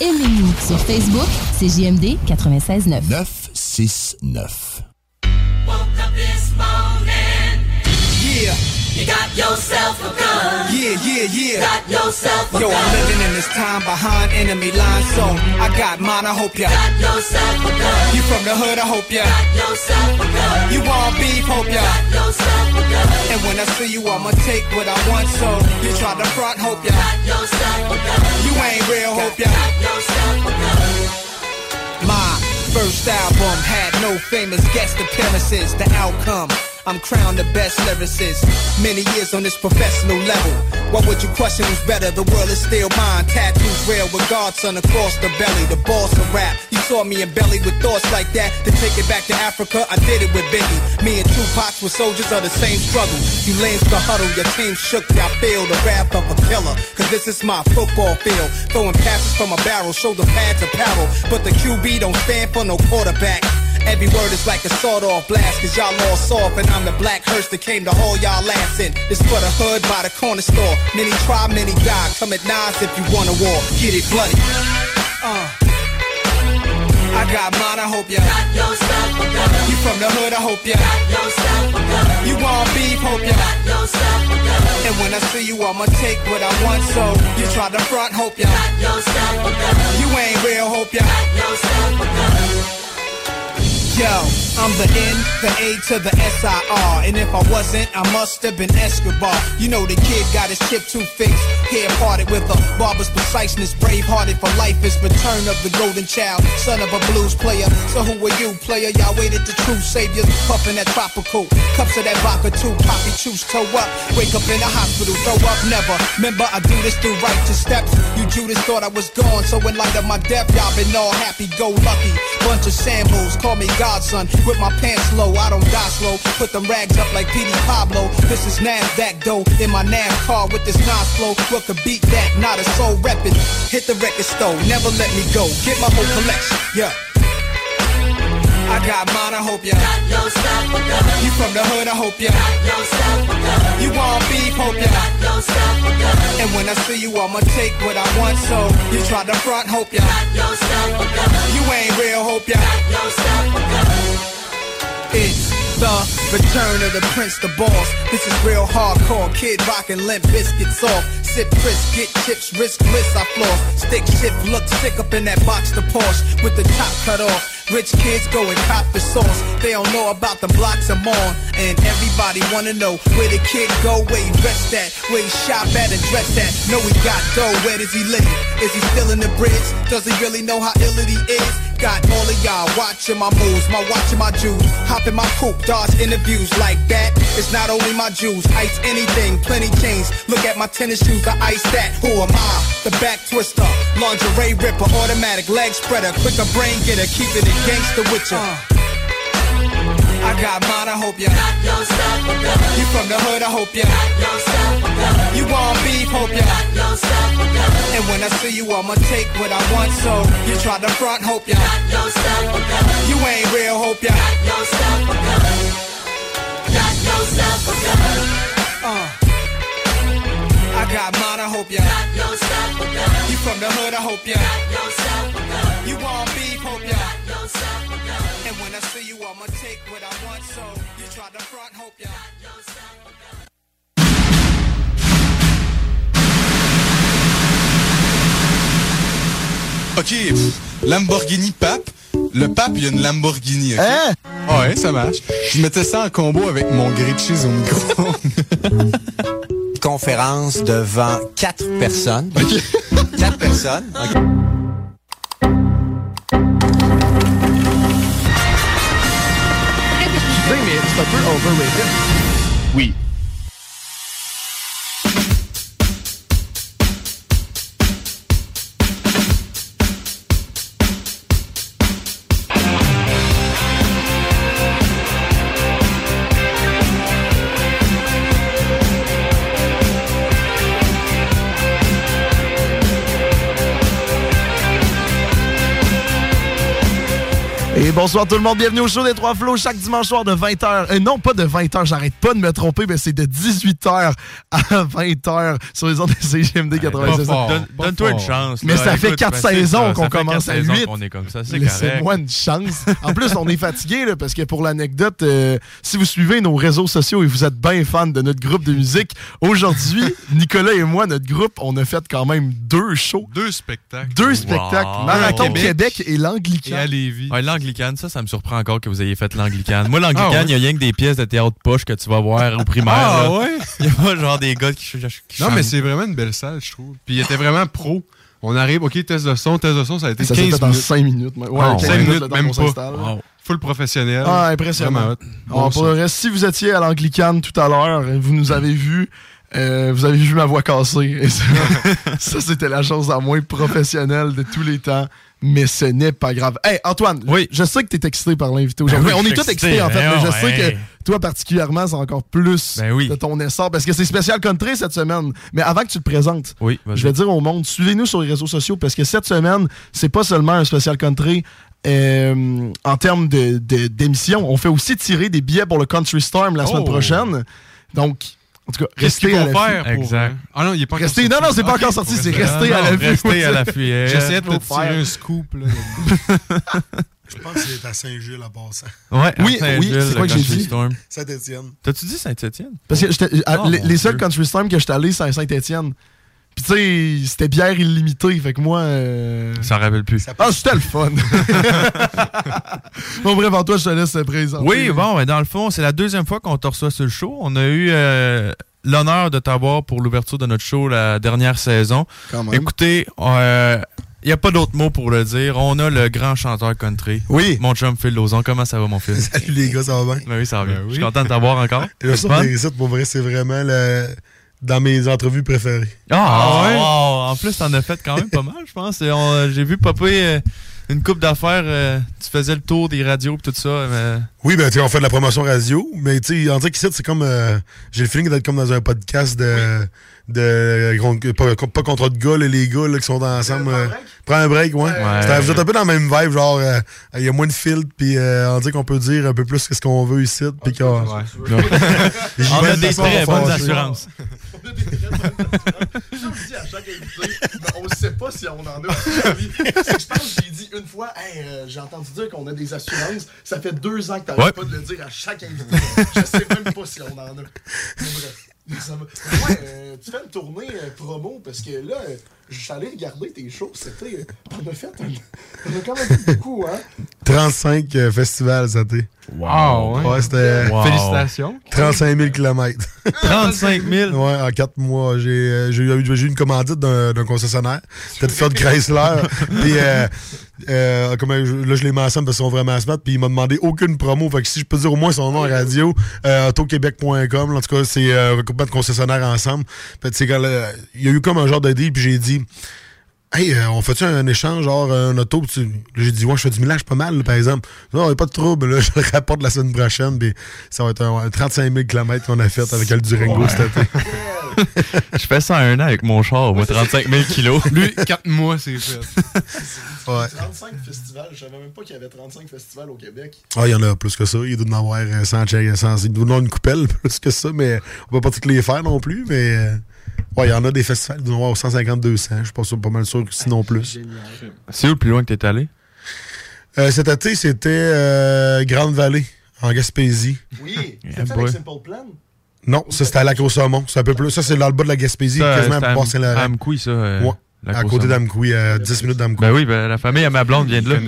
Aimez-nous sur Facebook, c'est JMD 96.9. 969. Woke up this morning. Yeah, You got yourself a gun. yeah, yeah, yeah. Got yourself a Yo, I'm living in this time behind enemy lines, so I got mine. I hope ya. Got yourself a gun. You from the hood? I hope ya. Got yourself a gun. You want beef? Hope ya. Got yourself a gun. And when I see you, I'ma take what I want. So you try to front? Hope ya. Got yourself a gun. You ain't real? Hope ya. Got yourself a gun. My first album had no famous guest appearances. The outcome, I'm crowned the best lyricist. Many years on this professional level. What would you question who's better? The world is still mine. Tattoos real with Godson across the belly. The boss of rap. You saw me in belly with thoughts like that. To take it back to Africa, I did it with Biggie. Me and Tupac were soldiers of the same struggle. You lanes the huddle, your team shook. I feel the wrath of a killer. Cause this is my football field. Throwing passes from a barrel, shoulder pads paddle. But the QB don't stand for no quarterback. Every word is like a sawed off blast, cause y'all all soft, and I'm the black hearse that came to haul y'all ass in. This for the hood by the corner store. Many try, many die. Come at nines if you want a war. Get it bloody. Uh. I got mine, I hope ya. Got yourself a. You from the hood, I hope ya. Got yourself a. You want beef, hope ya. Got yourself a. And when I see you, I'ma take what I want, so you try to front, hope ya. Got yourself a. You ain't real, hope ya. Got yourself a. Yo, I'm the N, the A to the S-I-R. And if I wasn't, I must have been Escobar. You know the kid got his chip too fixed. Hair parted with a barber's preciseness. Brave-hearted for life is return of the golden child. Son of a blues player. So who are you, player? Y'all waited the true saviors. Puffin' that tropical. Cups of that vodka too. Poppy choose toe up. Wake up in the hospital. Throw up never. Remember, I do this through righteous steps. You Judas thought I was gone. So in light of my death, y'all been all happy-go-lucky. Bunch of shambles. Call me godson. With my pants low, I don't die slow. Put them rags up like Petey Pablo. This is NASDAQ dough. In my NASCAR with this Nas flow. What could beat that? Not a soul reppin'. Hit the record store. Never let me go. Get my whole collection. Yeah. I got mine, I hope ya. Got yourself a gun. You from the hood, I hope ya. Got yourself a gun. You want beef, hope ya. Got yourself a gun. And when I see you, I'ma take what I want. So you try to front, hope ya. Got yourself a gun. You ain't real, hope ya. Got yourself a gun. It's the return of the prince, the boss. This is real hardcore. Kid rockin' limp biscuits off. Sip crisp, get chips, risk bliss, I floss. Stick shift, look sick up in that box, the Porsche with the top cut off. Rich kids go and cop the sauce. They don't know about the blocks I'm on. And everybody wanna know where the kid go, where he rest at, where he shop at and dress at. Know he got dough, where does he live? Is he still in the bridge? Does he really know how ill he is? Got all of y'all watching my moves, my watching my jewels. Hop in my coupe, dodge interviews like that. It's not only my jewels, ice anything, plenty chains. Look at my tennis shoes, I ice that. Who am I? The back twister, lingerie ripper, automatic leg spreader, quicker brain getter, keeping it gangster with ya. I got mine, I hope ya. Got yourself a gun. You from the hood, I hope ya. Got yourself a gun. You want beef, hope ya. Got yourself a gun. And when I see you, I'ma take what I want. So you try to front, hope ya. Got yourself a gun. You ain't real, hope ya. Got yourself a gun. Got yourself a gun. Uh. I got mine, I hope ya. Got yourself a gun. You from the hood, I hope ya. Got yourself a gun. You want beef, hope ya. Ok, Lamborghini Pape. Le Pape, il y a une Lamborghini. Hein? Ah ouais, ça marche. Je mettais ça en combo avec mon grilled cheese au micro. Conférence devant quatre personnes. Okay. Quatre personnes. Tu sais, mais c'est un peu overrated. Oui. Et bonsoir tout le monde, bienvenue au show des Trois Flots chaque dimanche soir de 20h. Euh, non, pas de 20h, j'arrête pas de me tromper, mais c'est de 18h à 20h sur les ondes de CGMD 96. fort. Donne- Donne-toi une chance. Mais là. ça fait Écoute, 4 ben, saisons qu'on commence quatre à saisons 8. qu'on est comme ça, c'est correct. Laissez-moi une chance. En plus, on est fatigué là, parce que pour l'anecdote, euh, si vous suivez nos réseaux sociaux et vous êtes bien fan de notre groupe de musique, aujourd'hui, Nicolas et moi, notre groupe, on a fait quand même deux shows. Deux spectacles. Deux spectacles. Wow. Marathon À Québec. Québec et Et l'Anglican. à Lévis. Ouais, l'anglicane, ça, ça me surprend encore que vous ayez fait l'anglicane. Moi, l'anglicane, il Ah ouais? y a rien que des pièces de théâtre poche que tu vas voir au primaire. Ah là. ouais? Il y a pas genre des gars qui, qui Non, chantent. mais c'est vraiment une belle salle, je trouve. Puis il était vraiment pro. On arrive, OK, test de son, test de son, ça a été Ça s'est 15 fait en minutes. 5 minutes. Ouais, Ah, 15 cinq minutes, le temps même pas. Wow. Full professionnel. Ah, impressionnant. Bon pour le reste, si vous étiez à l'Anglicane tout à l'heure, vous nous avez vu. euh, vous avez vu ma voix cassée. Et ça, ça, c'était la chose la moins professionnelle de tous les temps. Mais ce n'est pas grave. Hey, Antoine, Oui. je sais que tu es excité par l'invité aujourd'hui. Ben oui, On est tous excité, excités, en fait, hein, mais je sais que toi, particulièrement, c'est encore plus Ben oui. de ton essor parce que c'est spécial country cette semaine. Mais avant que tu te présentes, Oui, je vais dire au monde, suivez-nous sur les réseaux sociaux parce que cette semaine, c'est pas seulement un spécial country. euh, en termes de- de- d'émissions, on fait aussi tirer des billets pour le Country Storm la semaine Oh. prochaine. Donc, en tout cas, restez à pour... Exact. euh, Ah non, il est pas encore sorti. non, non, c'est pas encore sorti, c'est rester- à non, l'affût. Restez à l'affût. hein. J'essayais de te tirer faire. un scoop. Là. Je pense que c'est à Saint-Gilles à passant. Ouais, Oui, oui, c'est quoi que j'ai dit? Saint-Étienne. T'as-tu dit Saint-Étienne? Parce que Oh, les, les seuls. Country Storm que j'étais allé, c'est à Saint-Étienne. Puis tu sais, c'était bière illimitée, fait que moi... euh, Ça rappelle plus. Ça Ah, c'était le fun! bon, bref, Antoine, je te laisse te présenter. Oui, bon, ben, dans le fond, c'est la deuxième fois qu'on te reçoit sur le show. On a eu euh, l'honneur de t'avoir pour l'ouverture de notre show la dernière saison. Écoutez, il n'y a pas d'autre mot pour le dire. On a le grand chanteur country. Oui. Mon chum Phil Lozon. Comment ça va, mon fils? Salut les gars, ça va bien? Ben oui, ça va bien. Ben oui. Je suis content de t'avoir encore. Le sites, pour vrai, c'est vraiment le... dans mes entrevues préférées. Ah, ouais? wow. En plus, t'en as fait quand même pas mal, je pense. On- J'ai vu popper euh, une coupe d'affaires. euh, tu faisais le tour des radios et tout ça. mais- Oui, ben, tu sais, on fait de la promotion radio, mais tu sais, on dirait qu'ici, c'est comme. euh, J'ai le feeling d'être comme dans un podcast de. de pas, pas contre de gars, là, les gars là, qui sont ensemble. euh, Prends un break, ouais. C'est- Vous êtes un peu dans la même vibe, genre, euh, il y a moins de filtres, puis euh, on dit qu'on peut dire un peu plus ce qu'on veut ici, puis qu'on. Ouais. On vais a de des façon très bonnes fâchée. assurances. On a des très bonnes assurances. Je dis à chaque invité, mais on ne sait pas si on en a. Je pense que j'ai dit une fois, Hey, euh, j'ai entendu dire qu'on a des assurances. Ça fait deux ans que tu n'arrêtes Ouais. pas de le dire à chaque invité. Je sais même pas si on en a. Mais bref. Ça ouais, euh, tu fais une tournée euh, promo parce que là, euh, allé regarder tes shows. C'était. euh, T'en as fait un. T'en as quand même fait beaucoup, hein? 35 euh, festivals, ça t'est. Wow, ouais. Ouais, c'était Wow. Félicitations. 35 000 km. 35 000. Ouais, en quatre mois. J'ai j'ai eu, j'ai eu une commandite d'un d'un concessionnaire. C'était de Ford Chrysler. Puis euh, euh, comme, je- là, je les mentionne parce qu'ils sont vraiment smart. Puis il m'a demandé aucune promo. Fait que si je peux dire au moins son nom en radio, euh, autoquebec.com. En tout cas, c'est euh, de concessionnaires ensemble. Fait que, quand, là, il y a eu comme un genre de deal. Puis j'ai dit. Hey, euh, on fait-tu un échange, genre un auto? Tu- J'ai dit, ouais, je fais du millage pas mal, là, par exemple. Non, il a pas de trouble, là, je le rapporte la semaine prochaine. Puis ça va être un, un 35 000 km qu'on a fait avec le Durango Ouais. cet été. Je fais ça un an avec mon char, moi, 35 000 kilos. Lui, 4 mois, c'est fait. Ouais. 35 festivals. Je savais même pas qu'il y avait 35 festivals au Québec. Ah, il y en a plus que ça. Il doit en avoir euh, 100, check- 100 il doit en avoir une coupelle plus que ça, mais on va pas toutes les faire non plus. Mais euh, ouais, il y en a des festivals, il doit en avoir 150, 200. Je suis pas, sûr- pas mal sûr que sinon plus. C'est où le plus loin que t'es allé? Euh, cet été, c'était euh, Grande-Vallée, en Gaspésie. Oui. Yeah, C'est fait boy. avec Simple Plan? Non, ça c'était à Lac au Saumon. C'est un peu plus. Ça, c'est dans le bas de la Gaspésie, Ça, quasiment à Amkoui, ça. euh, Ouais. La à côté d'Amkoui, à 10 minutes d'Amkoui. Ben oui, ben, la famille à ma blonde vient de là.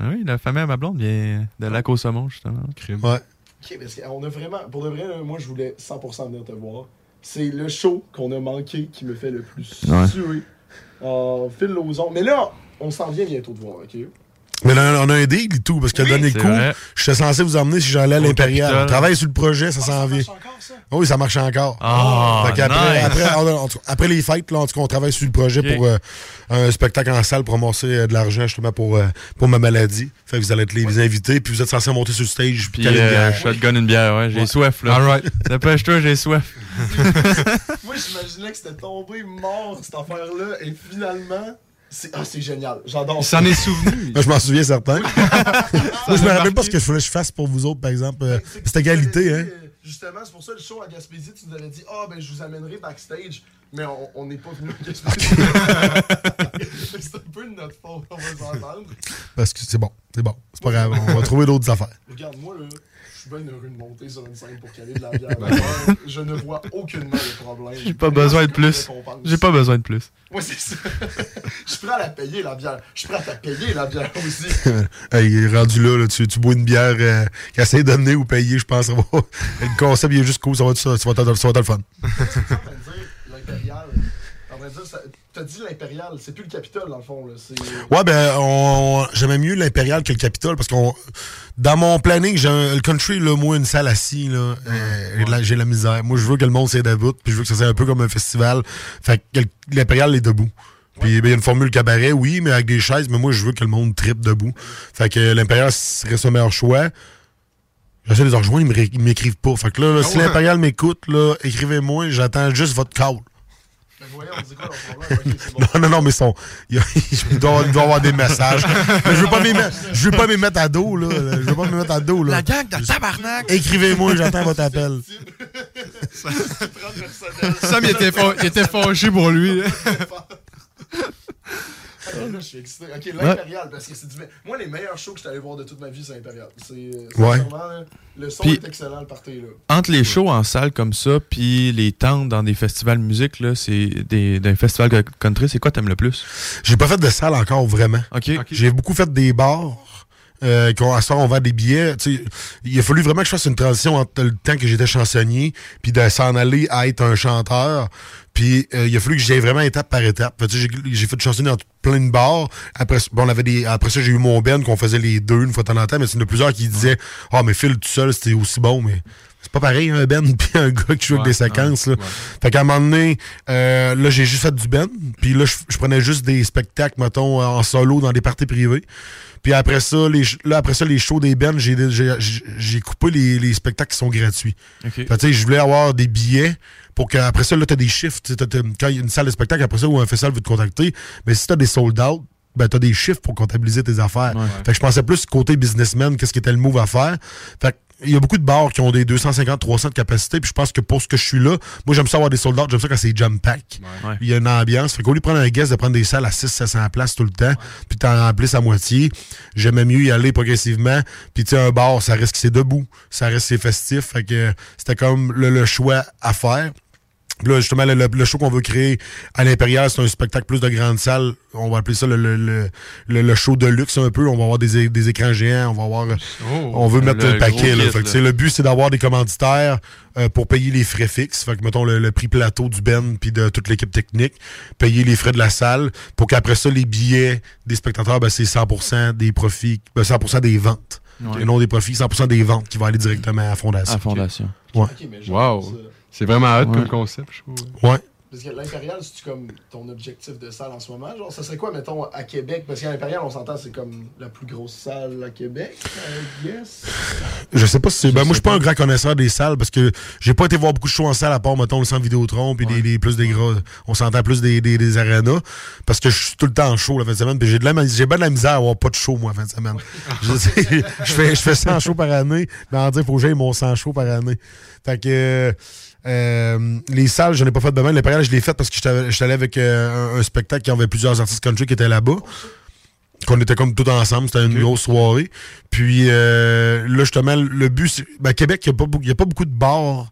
Ah oui, la famille à ma blonde vient de Lac au Saumon, justement. Ouais. Ok, parce qu'on a vraiment. Pour de vrai, moi, je voulais 100% venir te voir. C'est le show qu'on a manqué qui me fait le plus Ouais. suer. En fil. Mais là, on s'en vient bientôt de voir, ok? Mais là, on a un deal et tout, parce que le dernier coup, j'étais censé vous emmener si j'allais à l'Impérial. On travaille sur le projet, ça s'en vient. marche encore, ça? Oui, ça marche encore. Ah, Fait qu'après- nice. après, on les fêtes, là, en tout cas, on travaille sur le projet pour euh, un spectacle en salle pour ramasser euh, de l'argent justement pour, euh, pour ma maladie. Fait que vous allez être les invités, puis vous êtes censés monter sur le stage Puis caler une euh, bière. shotgun une bière, ouais. J'ai Ouais. soif, là. All right. Dépêche-toi, j'ai soif. Moi, j'imaginais que c'était tombé mort, cette affaire-là, et finalement. C'est- Ah, c'est génial. J'adore Il s'en est souvenu. Moi, je m'en souviens certain. Moi, je me rappelle pas ce que je voulais que je fasse pour vous autres, par exemple. Euh, C'était égalité, hein? Justement, c'est pour ça le show à Gaspésie, tu nous avais dit Ah, ben je vous amènerai backstage, mais on- n'est pas venu à Gaspésie. c'est un peu de notre faute, on va s'entendre. Parce que c'est bon, c'est bon. C'est pas grave, on va trouver d'autres affaires. Regarde, moi, là, suis bien heureux de monter sur une scène pour caler de la bière. Je ne vois aucunement de problème. J'ai pas besoin de plus. J'ai pas besoin de plus. Moi, c'est ça. Je suis prêt à la payer, la bière. Je suis prêt à te payer, la bière aussi. hey, il est rendu là, là, tu, tu bois une bière euh, qui essaie de donner ou payer, je pense. va- Le concept, il est juste cool, ça va être ça, ça va être, le fun. en train de dire l'impérial. En train de dire, ça- t'as dit l'impérial, c'est plus le Capitole dans le fond. Là. Ouais, ben, on, j'aimais mieux l'Impérial que le Capitole parce qu'on. Dans mon planning, j'ai un- le country, là, moi, une salle assise, là, euh, j'ai la misère. Moi, je veux que le monde s'est debout, puis je veux que ça soit un peu comme un festival. Fait que l'Impérial est debout. Puis ben, il y a une formule cabaret, oui, mais avec des chaises, mais moi, je veux que le monde tripe debout. Fait que l'Impérial serait son meilleur choix. J'essaie de les rejoindre, ils m'écrivent pas. Fait que là, là, si ouais. l'Impérial m'écoute, là, écrivez-moi, j'attends juste votre call. Non, non, non, mais son, il, il doit, il doit avoir des messages. Mais je veux pas m'y mettre, je veux pas m'y mettre à dos, là. Je veux pas m'y mettre à dos, là. La gang de tabarnak! Écrivez-moi, j'attends votre appel. Sam, il était, fa- il était fâché pour lui. Là. Là, je suis excité. Ok, l'impérial, parce que c'est du. Moi, les meilleurs shows que je suis allé voir de toute ma vie, c'est l'impérial. C'est. Ouais. là, Le son est excellent, le party, là. Entre les shows en salle comme ça, puis les tentes dans des festivals de musique, là, c'est des, des festivals country, c'est quoi t'aimes le plus? J'ai pas fait de salle encore, vraiment. OK. J'ai beaucoup fait des bars. Euh, qu'on- à ce soir, on vend des billets. Il a fallu vraiment que je fasse une transition entre le temps que j'étais chansonnier, puis de s'en aller à être un chanteur. Puis euh, il a fallu que j'aille vraiment étape par étape. J'ai fait chansonner dans plein de bars. Après, bon, on avait des, après ça, j'ai eu mon Ben qu'on faisait les deux une fois de temps en temps, mais c'est une de plusieurs qui disaient Ah, mais Phil tout seul, c'était aussi bon, mais. C'est pas pareil, un Ben puis un gars qui joue avec des séquences. Là. Fait qu'à un moment donné, euh, là, j'ai juste fait du Ben. Puis là, je, je prenais juste des spectacles, mettons, en solo dans des parties privées. Puis après ça, les, là, après ça, les shows des Ben, j'ai, j'ai, coupé les, les spectacles qui sont gratuits. OK. Fait tu sais, je voulais avoir des billets pour qu'après ça, là, t'as des chiffres. T'as- t'as- Quand il y a une salle de spectacle, après ça, ou un festival veut te contacter, mais si t'as des sold out, ben, t'as des chiffres pour comptabiliser tes affaires. Fait que je pensais plus côté businessman, qu'est-ce qui était le move à faire. Fait que il y a beaucoup de bars qui ont des 250, 300 de capacité, puis je pense que pour ce que je suis là, moi, j'aime ça avoir des sold out, j'aime ça quand c'est jump pack. Ouais. Il y a une ambiance. Fait qu'au lieu de prendre un guest, de prendre des salles à 6 700 places tout le temps, puis t'en remplisses à moitié, j'aimais mieux y aller progressivement. Puis tu sais, un bar, ça reste que c'est debout, ça reste c'est festif. Fait que c'était comme le, le choix à faire. Là, justement, le, le- le show qu'on veut créer à l'Impérial, c'est un spectacle plus de grande salle. On va appeler ça le, le, le, show de luxe un peu. On va avoir des, des écrans géants, on va avoir. Oh, on veut le mettre le, paquet. Là. kit, Fait que, le but, c'est d'avoir des commanditaires euh, pour payer les frais fixes. Fait que, mettons, le, le prix plateau du Ben puis de toute l'équipe technique, payer les frais de la salle pour qu'après ça, les billets des spectateurs, ben, c'est 100% des profits, ben, 100% des ventes. Ouais. Et non des profits, 100% des ventes qui vont aller directement à la fondation. À la fondation. Ouais. Mais Wow. C'est vraiment hot Ouais. comme concept, je trouve. Ouais. Parce que l'impérial, c'est comme ton objectif de salle en ce moment? Genre, ça serait quoi, mettons, à Québec? Parce qu'à l'impérial, on s'entend, c'est comme la plus grosse salle à Québec. I guess. Je sais pas si c'est. Ben, moi, je suis pas un grand connaisseur des salles parce que j'ai pas été voir beaucoup de shows en salle à part, mettons, le centre Vidéotron puis des, des- plus des gros. On s'entend plus des, des, des arénas parce que je suis tout le temps en show la fin de semaine. Puis j'ai de la, j'ai bien de la misère à avoir pas de show, moi, la fin de semaine. je fais, je fais 100 shows par année, mais en dire, faut que j'aille mon 100 shows par année. Fait que. euh, euh, les salles, je n'ai pas fait de même. L'impérial, je l'ai fait parce que j'étais allé avec euh, un, un spectacle qui avait plusieurs artistes country qui étaient là-bas qu'on était comme tout ensemble. C'était une grosse soirée. Puis euh, là, justement, le but, c'est. Ben, Québec, il n'y a, a pas beaucoup de bars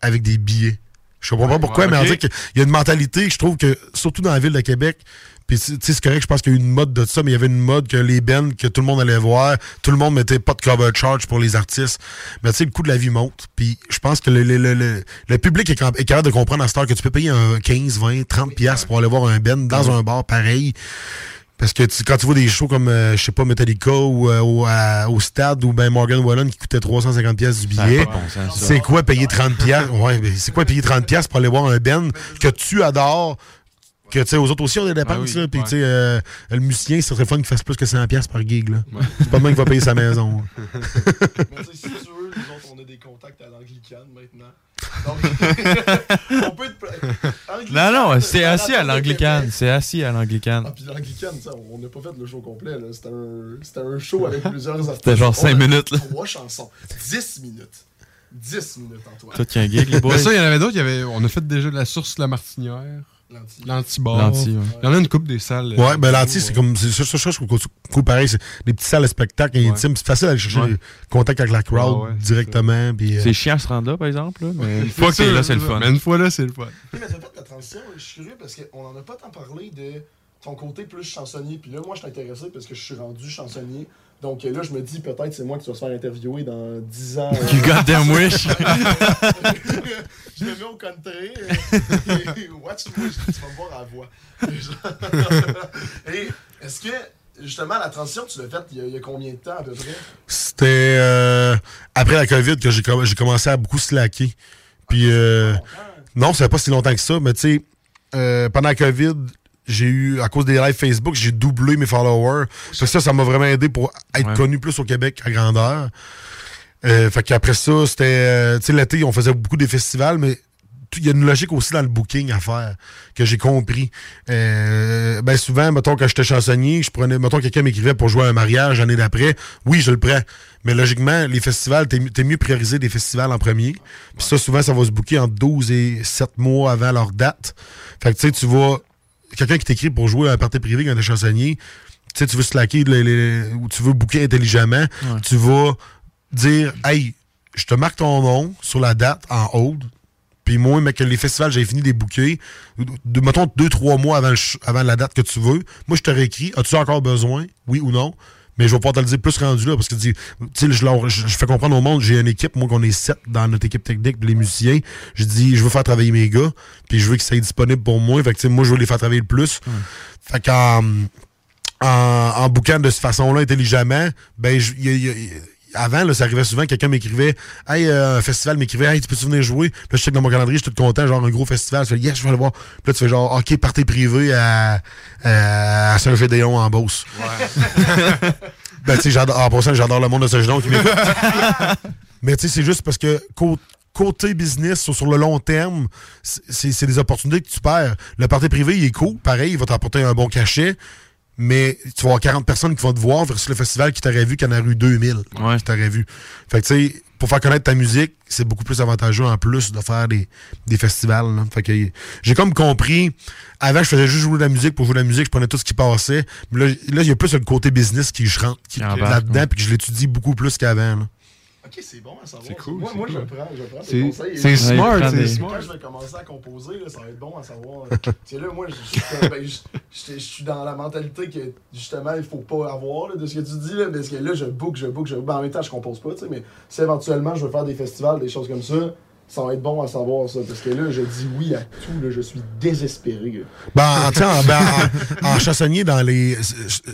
avec des billets. Je comprends pas pourquoi, ouais, mais on dirait qu'il y a une mentalité, je trouve que, surtout dans la ville de Québec, puis tu sais, c'est correct, je pense qu'il y a eu une mode de ça, mais il y avait une mode que les bands, que tout le monde allait voir, tout le monde mettait pas de cover charge pour les artistes. Mais tu sais, le coût de la vie monte, puis je pense que le, le, le, le- le public est, cap- est capable de comprendre à cette heure que tu peux payer un 15, 20, 30 piastres pour aller voir un band dans un bar pareil. Parce que tu- quand tu vois des shows comme, euh, je sais pas, Metallica ou euh, au, à- au stade ou ben Morgan Wallen qui coûtait 350 pièces du billet, bon c'est quoi payer 30 pièces Ouais, c'est quoi payer 30 pièces pour aller voir un band que tu adores que tu sais aux autres aussi on a des dépenses Ah puis ouais. tu sais euh, le musicien ce serait fun qu'il fasse plus que 100 pièces par gig là. C'est pas même qui va payer sa maison. Mais tu sais, si tu veux, nous autres, on a des contacts à l'anglicane maintenant. Donc, on peut te. Non, non, c'est assis à l'anglicane. C'est assis à l'anglicane. Ah, puis l'anglicane, on n'a pas fait le show complet, là. C'était un, c'était un show avec plusieurs artistes. C'était genre cinq On a minutes, là. Trois chansons. 10 minutes. 10 minutes, Antoine. Toi, tu as un gig, les boys. Mais ça, il y en avait d'autres. On a fait déjà de la source La Martinière. L'anti. L'anti-bar. L'anti, ouais. Il y en a une coupe des salles. euh, Ouais, ben l'anti, c'est comme. C'est ça, ça, ça, je trouve pareil. C'est des petites salles de spectacle intimes. C'est facile d'aller chercher contacts avec la crowd directement. euh, C'est chiant à se rendre là, par exemple. là, mais une fois que t'es là, c'est le ça. fun. Mais une fois là, c'est le fun. Oui, mais t'as fait la transition, je suis curieux parce qu'on en a pas tant parlé de ton côté plus chansonnier. Puis là, moi, je suis intéressé parce que je suis rendu chansonnier. Donc là, je me dis peut-être c'est moi qui vas se faire interviewer dans 10 ans. You goddamn wish. je me mets au country. euh, et Watch-moi, tu vas me voir à la voix. et est-ce que, justement, la transition, tu l'as faite il y, a, il y a combien de temps à peu près? C'était euh, après la COVID que j'ai comm- j'ai commencé à beaucoup slacker. Puis, euh, non, ça fait pas si longtemps que ça, mais tu sais, euh, pendant la COVID, j'ai eu, à cause des lives Facebook, j'ai doublé mes followers. Fait que ça, ça m'a vraiment aidé pour être Ouais. connu plus au Québec à grandeur. Euh, fait qu'après ça, c'était. euh, tu sais, l'été, on faisait beaucoup des festivals, mais il y a une logique aussi dans le booking à faire que j'ai compris. Euh, ben souvent, mettons, quand j'étais chansonnier, je prenais, mettons, quelqu'un m'écrivait pour jouer à un mariage l'année d'après. Oui, je le prends. Mais logiquement, les festivals, t'es, mi- t'es mieux priorisé des festivals en premier. Puis ça, souvent, ça va se booker entre 12 et 7 mois avant leur date. Fait que tu sais, tu vas. Quelqu'un qui t'écrit pour jouer à un party privé quand t'es chansonnier, tu sais, tu veux slacker les- les- ou tu veux booker intelligemment, tu vas dire Hey, je te marque ton nom sur la date en hold. Puis moi, mais que les festivals, j'ai fini de les booker. De, mettons deux, trois mois avant, le avant la date que tu veux. Moi, je te réécris. As-tu encore besoin? Oui ou non? Mais je vais pouvoir te le dire plus rendu là parce que tu sais, je, leur- je, je fais comprendre au monde, j'ai une équipe, moi qu'on est sept dans notre équipe technique, les musiciens. Je dis, je veux faire travailler mes gars, puis je veux qu'ils soient disponibles pour moi. Fait que moi, je veux les faire travailler le plus. Fait qu'en en, en bouquant de cette façon-là intelligemment, ben, je- il y a- il y a- avant, là, ça arrivait souvent, quelqu'un m'écrivait, hey, euh, un festival m'écrivait, hey, tu peux-tu venir jouer? Puis là, je check dans mon calendrier, je suis tout content, genre un gros festival. Je fais, yes, je vais aller voir. Puis là, tu fais genre, OK, party privé à, à Saint-Gédéon en Beauce. ben, tu sais, j'adore, en passant, j'adore le monde de Saint-Gédéon qui m'écoute. Mais tu sais, c'est juste parce que cô- côté business, sur, sur le long terme, c'est des opportunités que tu perds. Le party privé, il est cool, pareil, il va t'apporter un bon cachet, mais tu vas avoir 40 personnes qui vont te voir versus le festival qui t'aurait vu qu'il y en a eu 2000 Ouais. qui t'aurait vu. Fait que tu sais, pour faire connaître ta musique, c'est beaucoup plus avantageux en plus de faire des, des festivals. là. Fait que j'ai comme compris, avant je faisais juste jouer de la musique pour jouer de la musique, je prenais tout ce qui passait. Mais là, là, il y a plus le côté business qui je rentre qui- là-dedans, ouais. puis que je l'étudie beaucoup plus qu'avant. Ok, c'est bon à savoir. C'est cool, Moi, c'est moi cool. je prends, je prends tes conseils. c'est smart, c'est smart. Quand je vais commencer à composer, là, ça va être bon à savoir. tu sais, là, moi, je, je- ben, je- je- je suis dans la mentalité que, justement, il faut pas avoir là, de ce que tu dis, là, parce que là, je book, je book, je book. Ben, en même temps, je compose pas, tu sais, mais si éventuellement je veux faire des festivals, des choses comme ça, ça va être bon à savoir, ça, parce que là, je dis oui à tout, là, je suis désespéré. Ben, en, ben, en- en chansonnier, dans les.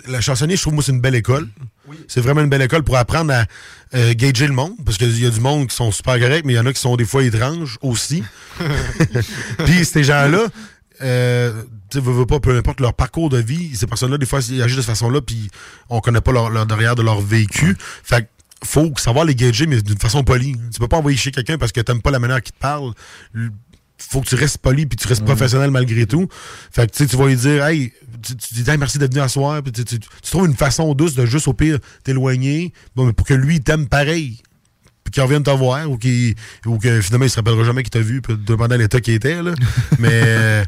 Le chansonnier, je trouve, moi, c'est une belle école. C'est vraiment une belle école pour apprendre à euh, gager le monde. Parce qu'il y a du monde qui sont super corrects, mais il y en a qui sont des fois étranges aussi. Puis ces gens-là, euh, tu veux, pas, peu importe leur parcours de vie, ces personnes-là, des fois, ils agissent de cette façon-là, puis on connaît pas leur, leur derrière de leur vécu. Fait que faut savoir les gager, mais d'une façon polie. Tu peux pas envoyer chez quelqu'un parce que t'aimes pas la manière qu'il te parle. Faut que tu restes poli puis tu restes professionnel malgré tout. Fait que tu sais, tu vas lui dire, hey, tu, tu dis, Hey, merci d'être venu à soir. Puis tu, tu- tu trouves une façon douce de juste au pire t'éloigner, bon, mais pour que lui t'aime pareil. Puis qu'il revienne te voir ou, qu'il ou que finalement il se rappellera jamais qu'il t'a vu, puis demander à l'état qu'il était. Là. mais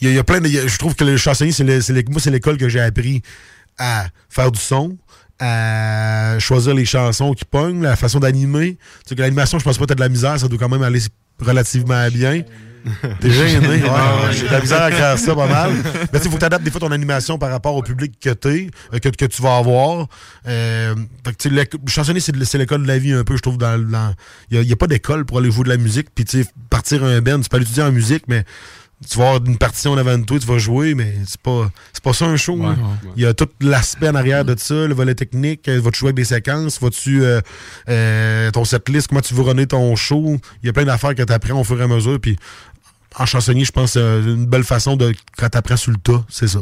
il y, a- il y a plein de. a- je trouve que le chansonnier, c'est moi, c'est l'école que j'ai appris à faire du son à choisir les chansons qui pognent, la façon d'animer. Tu sais que l'animation, je pense pas que t'as de la misère, ça doit quand même aller relativement bien. T'es gêné, ouais, ouais, j'ai de la misère à faire ça pas mal. Mais il faut que tu adaptes des fois ton animation par rapport au public que t'es, euh, que, que tu vas avoir. Euh, fait que, tu sais, l'éc- chansonner, c'est l'école de la vie un peu, je trouve. dans Il n'y a, pas d'école pour aller jouer de la musique. Puis tu sais, partir un band, tu peux aller étudier en musique, mais tu vas avoir une partition en avant de toi, tu vas jouer, mais c'est pas c'est pas ça un show. ouais. Il y a tout l'aspect en arrière de ça, le volet technique, euh, vas-tu jouer avec des séquences, vas-tu euh, euh, ton setlist, comment tu veux runner ton show. Il y a plein d'affaires que tu apprends au fur et à mesure. Puis en chansonnier, je pense que c'est une belle façon de quand tu apprends sur le tas, c'est ça.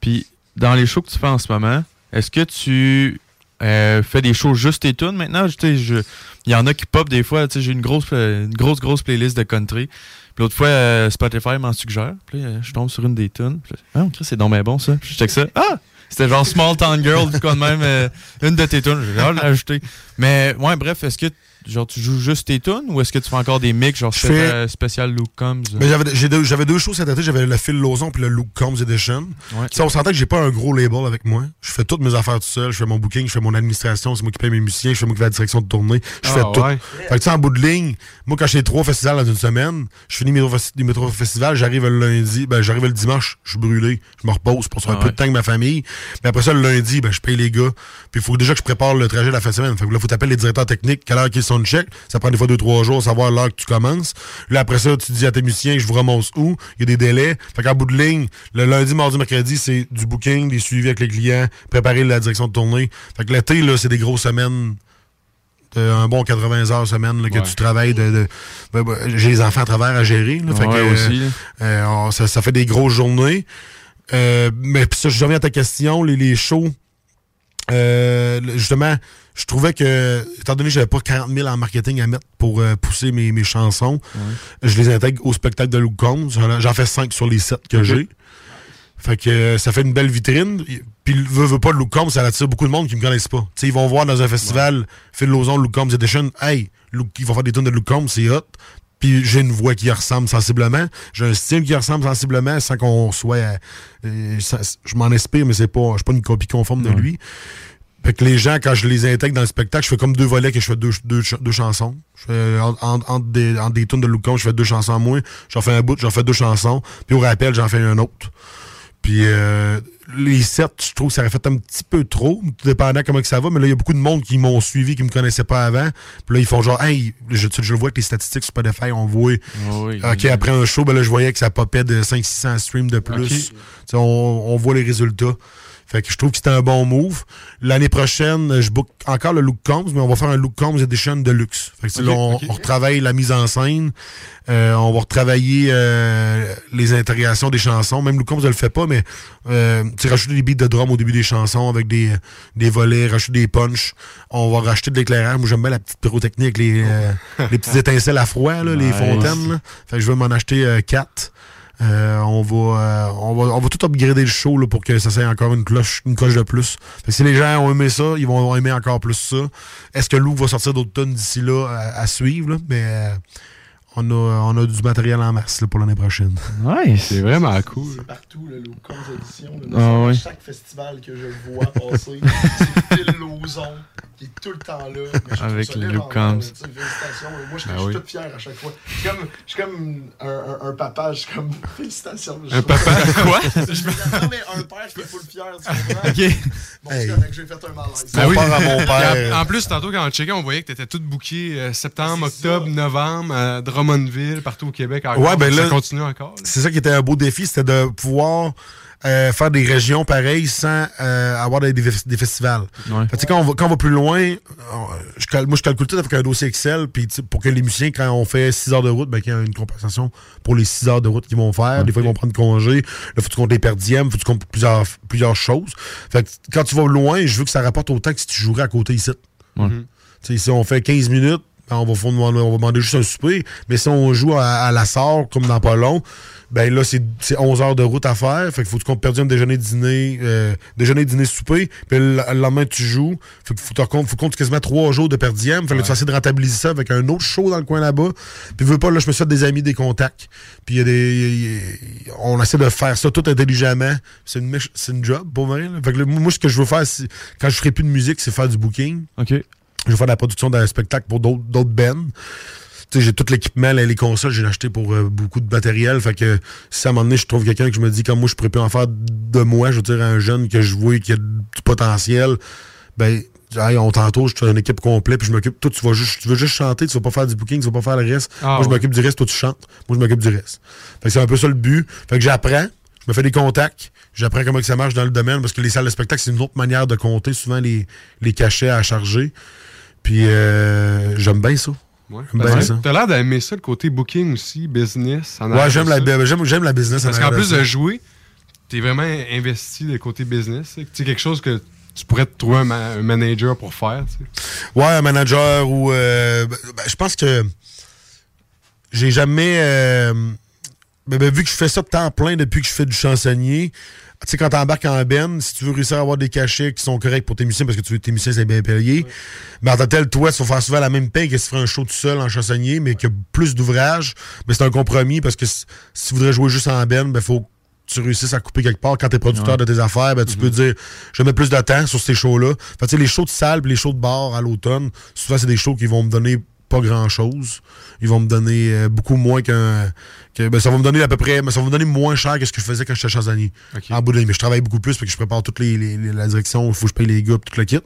Puis, dans les shows que tu fais en ce moment, est-ce que tu euh, fais des shows juste tes tunes? Maintenant? Tu sais, je- Il y en a qui pop des fois. tu sais, J'ai une grosse, euh, une grosse, grosse playlist de country. Puis l'autre fois, euh, Spotify m'en suggère. Puis là, je tombe sur une des tunes. Puis là, ah, c'est donc bien bon ça. Je check ça. Ah! C'était genre Small Town Girl, de même, euh, une de tes tunes. J'ai hâte l'ajouter. Mais, ouais, bref, est-ce que genre tu joues juste tes tunes ou est-ce que tu fais encore des mix, genre Je fais- spécial Luke Combs? Mais j'avais deux, j'avais deux shows cet été, j'avais le Phil Lozon puis le Luke Combs Edition. Ouais. Sais, on s'entend que j'ai pas un gros label avec moi. Je fais toutes mes affaires tout seul, je fais mon booking, je fais mon administration, c'est moi qui paye mes musiciens, je fais moi qui fais la direction de tournée, je Ah, fais tout. ouais. Fait que tu sais, en bout de ligne, moi quand j'ai trois festivals dans une semaine, je finis mes trois, festivals, j'arrive le lundi, ben j'arrive le dimanche, je suis brûlé, je me repose pour faire un Ah peu de temps avec ma famille. Mais après ça, le lundi, ben je paye les gars. Puis il faut déjà que je prépare le trajet de la fin de semaine. Fait que là, faut t'appeler les directeurs techniques, quelle heure qu'ils sont de check. Ça prend des fois deux, trois jours, savoir l'heure que tu commences. Là, après ça, tu dis à tes musiciens, je vous ramasse où? Il y a des délais. Fait qu'en bout de ligne, le lundi, mardi, mercredi, c'est du booking, des suivis avec les clients, préparer la direction de tournée. Fait que l'été, là, c'est des grosses semaines. un bon 80 heures semaine là, que Ouais. tu travailles. De, de- ben, ben, J'ai les enfants à travers à gérer. Là, fait Ouais, que, euh, aussi. euh, on- ça, ça fait des grosses journées. Euh, mais puis ça, je reviens à ta question, les, les shows. Euh, justement, je trouvais que, étant donné que j'avais pas 40 000 en marketing à mettre pour euh, pousser mes, mes chansons, je les intègre au spectacle de Luke Combs. J'en fais 5 sur les 7 que j'ai. Fait que euh, ça fait une belle vitrine. Puis, veut, veut pas, Luke Combs, ça attire beaucoup de monde qui me connaissent pas. Tu sais, ils vont voir dans un festival Phil Lozon, Luke Combs Edition. Hey, Luke- ils vont faire des tunes de Luke Combs, c'est hot. Puis j'ai une voix qui ressemble sensiblement. J'ai un style qui ressemble sensiblement sans qu'on soit. euh, euh, je m'en inspire, mais c'est pas, je suis pas une copie conforme de lui. Fait que les gens, quand je les intègre dans le spectacle, je fais comme deux volets que je fais deux, deux, deux chansons. Je fais, en- en- entre, des, entre des tunes de Combs, je fais deux chansons en moins. J'en fais un bout, j'en fais deux chansons. Puis au rappel, j'en fais un autre. Puis euh, les sept, je trouve que ça aurait fait un petit peu trop, tout dépendant comment que ça va. Mais là, il y a beaucoup de monde qui m'ont suivi, qui me connaissaient pas avant. Puis là, ils font genre, hey, je, je le vois que les statistiques sur Spotify, on voit. oui, OK, oui. après un show, ben là, je voyais que ça popait de 500-600 streams de plus. On, on voit les résultats. Fait que je trouve que c'était un bon move. L'année prochaine, je book encore le Look Combs, mais on va faire un Look Combs Edition de luxe. Fait que tu sais, Ok, là, on, on retravaille la mise en scène. Euh, on va retravailler euh, les intégrations des chansons. Même Look Combs ne le fait pas, mais euh, tu rajouter des beats de drum au début des chansons avec des, des volets, rajouter des punchs. On va racheter de l'éclairage. Moi, j'aime bien la petite pyrotechnie avec les, euh, les petites étincelles à froid, là, les fontaines. là. Fait que je vais m'en acheter euh, quatre. Euh, on, va, euh, on, va, on va tout upgrader le show là, pour que ça soit encore une cloche, une coche de plus. Si les gens ont aimé ça, ils vont aimer encore plus ça. Est-ce que Lou va sortir d'autres tonnes d'ici là à, suivre? Mais euh, on, a, on a du matériel en masse là, pour l'année prochaine. Nice. C'est vraiment cool. C'est partout, le Luke Combs édition. là. Ah oui. Chaque festival que je vois passer, c'est Phil Lozon qui est tout le temps là. Mais je Avec ça le légendaire, Luke Combs. là, tu sais, Félicitations. Moi, je, Ben je suis oui. tout fier à chaque fois. Je suis comme, je suis comme un, un- un papa, je suis comme félicitations. Je Un papa? Quoi? Je dire, non, mais un père, je suis full fier. Tu comprends? Ok. Bon, Hey. c'est correct, j'ai fait un malaise. Mon père à mon père. En, en plus, tantôt, quand on checkait, on voyait que tu étais tout booké euh, septembre, octobre, novembre, à Drummondville, partout au Québec. Encore. Ouais, ben ça là- continue encore. C'est ça qui était un beau défi, c'était de pouvoir euh, faire des régions pareilles sans euh, avoir des, des fes- des festivals. Ouais. Fait quand, on va, quand on va plus loin, euh, je moi je calcule tout avec un dossier Excel, puis pour que les musiciens, quand on fait 6 heures de route, ben, qu'il y a une compensation pour les 6 heures de route qu'ils vont faire. Des fois, ils vont prendre congé. Là, faut que tu comptes les perdièmes, faut que tu comptes plusieurs, plusieurs choses. Fait que quand tu vas loin, je veux que ça rapporte autant que si tu jouerais à côté ici. Ouais. Si on fait 15 minutes, on va, demander, on va demander juste un souper. Mais si on joue à, à la sort, comme dans pas long, ben là, c'est c'est 11 heures de route à faire. Fait qu'il faut que tu comptes perdu un déjeuner, dîner, euh, déjeuner, dîner, souper. Puis le, le lendemain, tu joues. Fait qu'il faut que tu comptes, faut compter quasiment trois jours de per diem. Fait que tu vas essayer de rentabiliser ça avec un autre show dans le coin là-bas. Puis veux pas, là, je me suis fait des amis, des contacts. Puis il y a des. y a- on essaie de faire ça tout intelligemment. C'est une, une job, pour vrai. là. Fait que là, moi, ce que je veux faire, quand je ferai plus de musique, c'est faire du booking. OK. Je vais faire de la production d'un spectacle pour d'autres d'autres bands. Tu sais, j'ai tout l'équipement, les consoles, j'ai acheté pour euh, beaucoup de matériel. Fait que si à un moment donné, je trouve quelqu'un que je me dis, comme moi, je pourrais plus en faire de moi, je veux dire, un jeune que je vois qui a du potentiel, ben, hey, on t'entoure, je te une équipe complète, puis je m'occupe. Toi, tu vas juste, tu veux juste chanter, tu vas pas faire du booking, tu vas pas faire le reste. Ah, moi, je ouais. m'occupe du reste, toi, tu chantes. Moi, je m'occupe du reste. Fait que c'est un peu ça le but. Fait que j'apprends, je me fais des contacts, j'apprends comment que ça marche dans le domaine, parce que les salles de spectacle, c'est une autre manière de compter souvent les, les cachets à charger. Puis euh, j'aime bien ça. Ouais. T'as l'air d'aimer ça, le côté booking aussi, business. en Ouais, j'aime la, j'aime, la business. Parce en qu'en plus ça. de jouer, t'es vraiment investi le côté business. Sais, quelque chose que tu pourrais te trouver un, ma- un manager pour faire. Ouais, un manager ou. euh, ben, ben, je pense que. J'ai jamais. euh, ben, ben, vu que je fais ça de temps plein depuis que je fais du chansonnier, tu sais, quand t'embarques en ben, si tu veux réussir à avoir des cachets qui sont corrects pour tes musiciens, parce que tu veux que tes musiciens c'est bien payé, mais en tant que tel, toi, tu vas faire souvent la même paye que si tu ferais un show tout seul en chansonnier, mais qu'il y a plus d'ouvrages. Mais c'est un compromis parce que si, si tu voudrais jouer juste en ben, ben, faut que tu réussisses à couper quelque part. Quand t'es producteur Ouais. de tes affaires, ben, tu peux dire, je mettre plus de temps sur ces shows-là. Fait que, tu sais, les shows de salle les shows de bar à l'automne, souvent, c'est des shows qui vont me donner pas grand-chose. Ils vont me donner euh, beaucoup moins qu'un... que- ben, ça va me donner à peu près... ben, ça va me donner moins cher que ce que je faisais quand j'étais chansonnier. En bout de ligne. Mais je travaille beaucoup plus parce que je prépare toute les, les- les- la direction, il faut que je paye les gars tout le kit.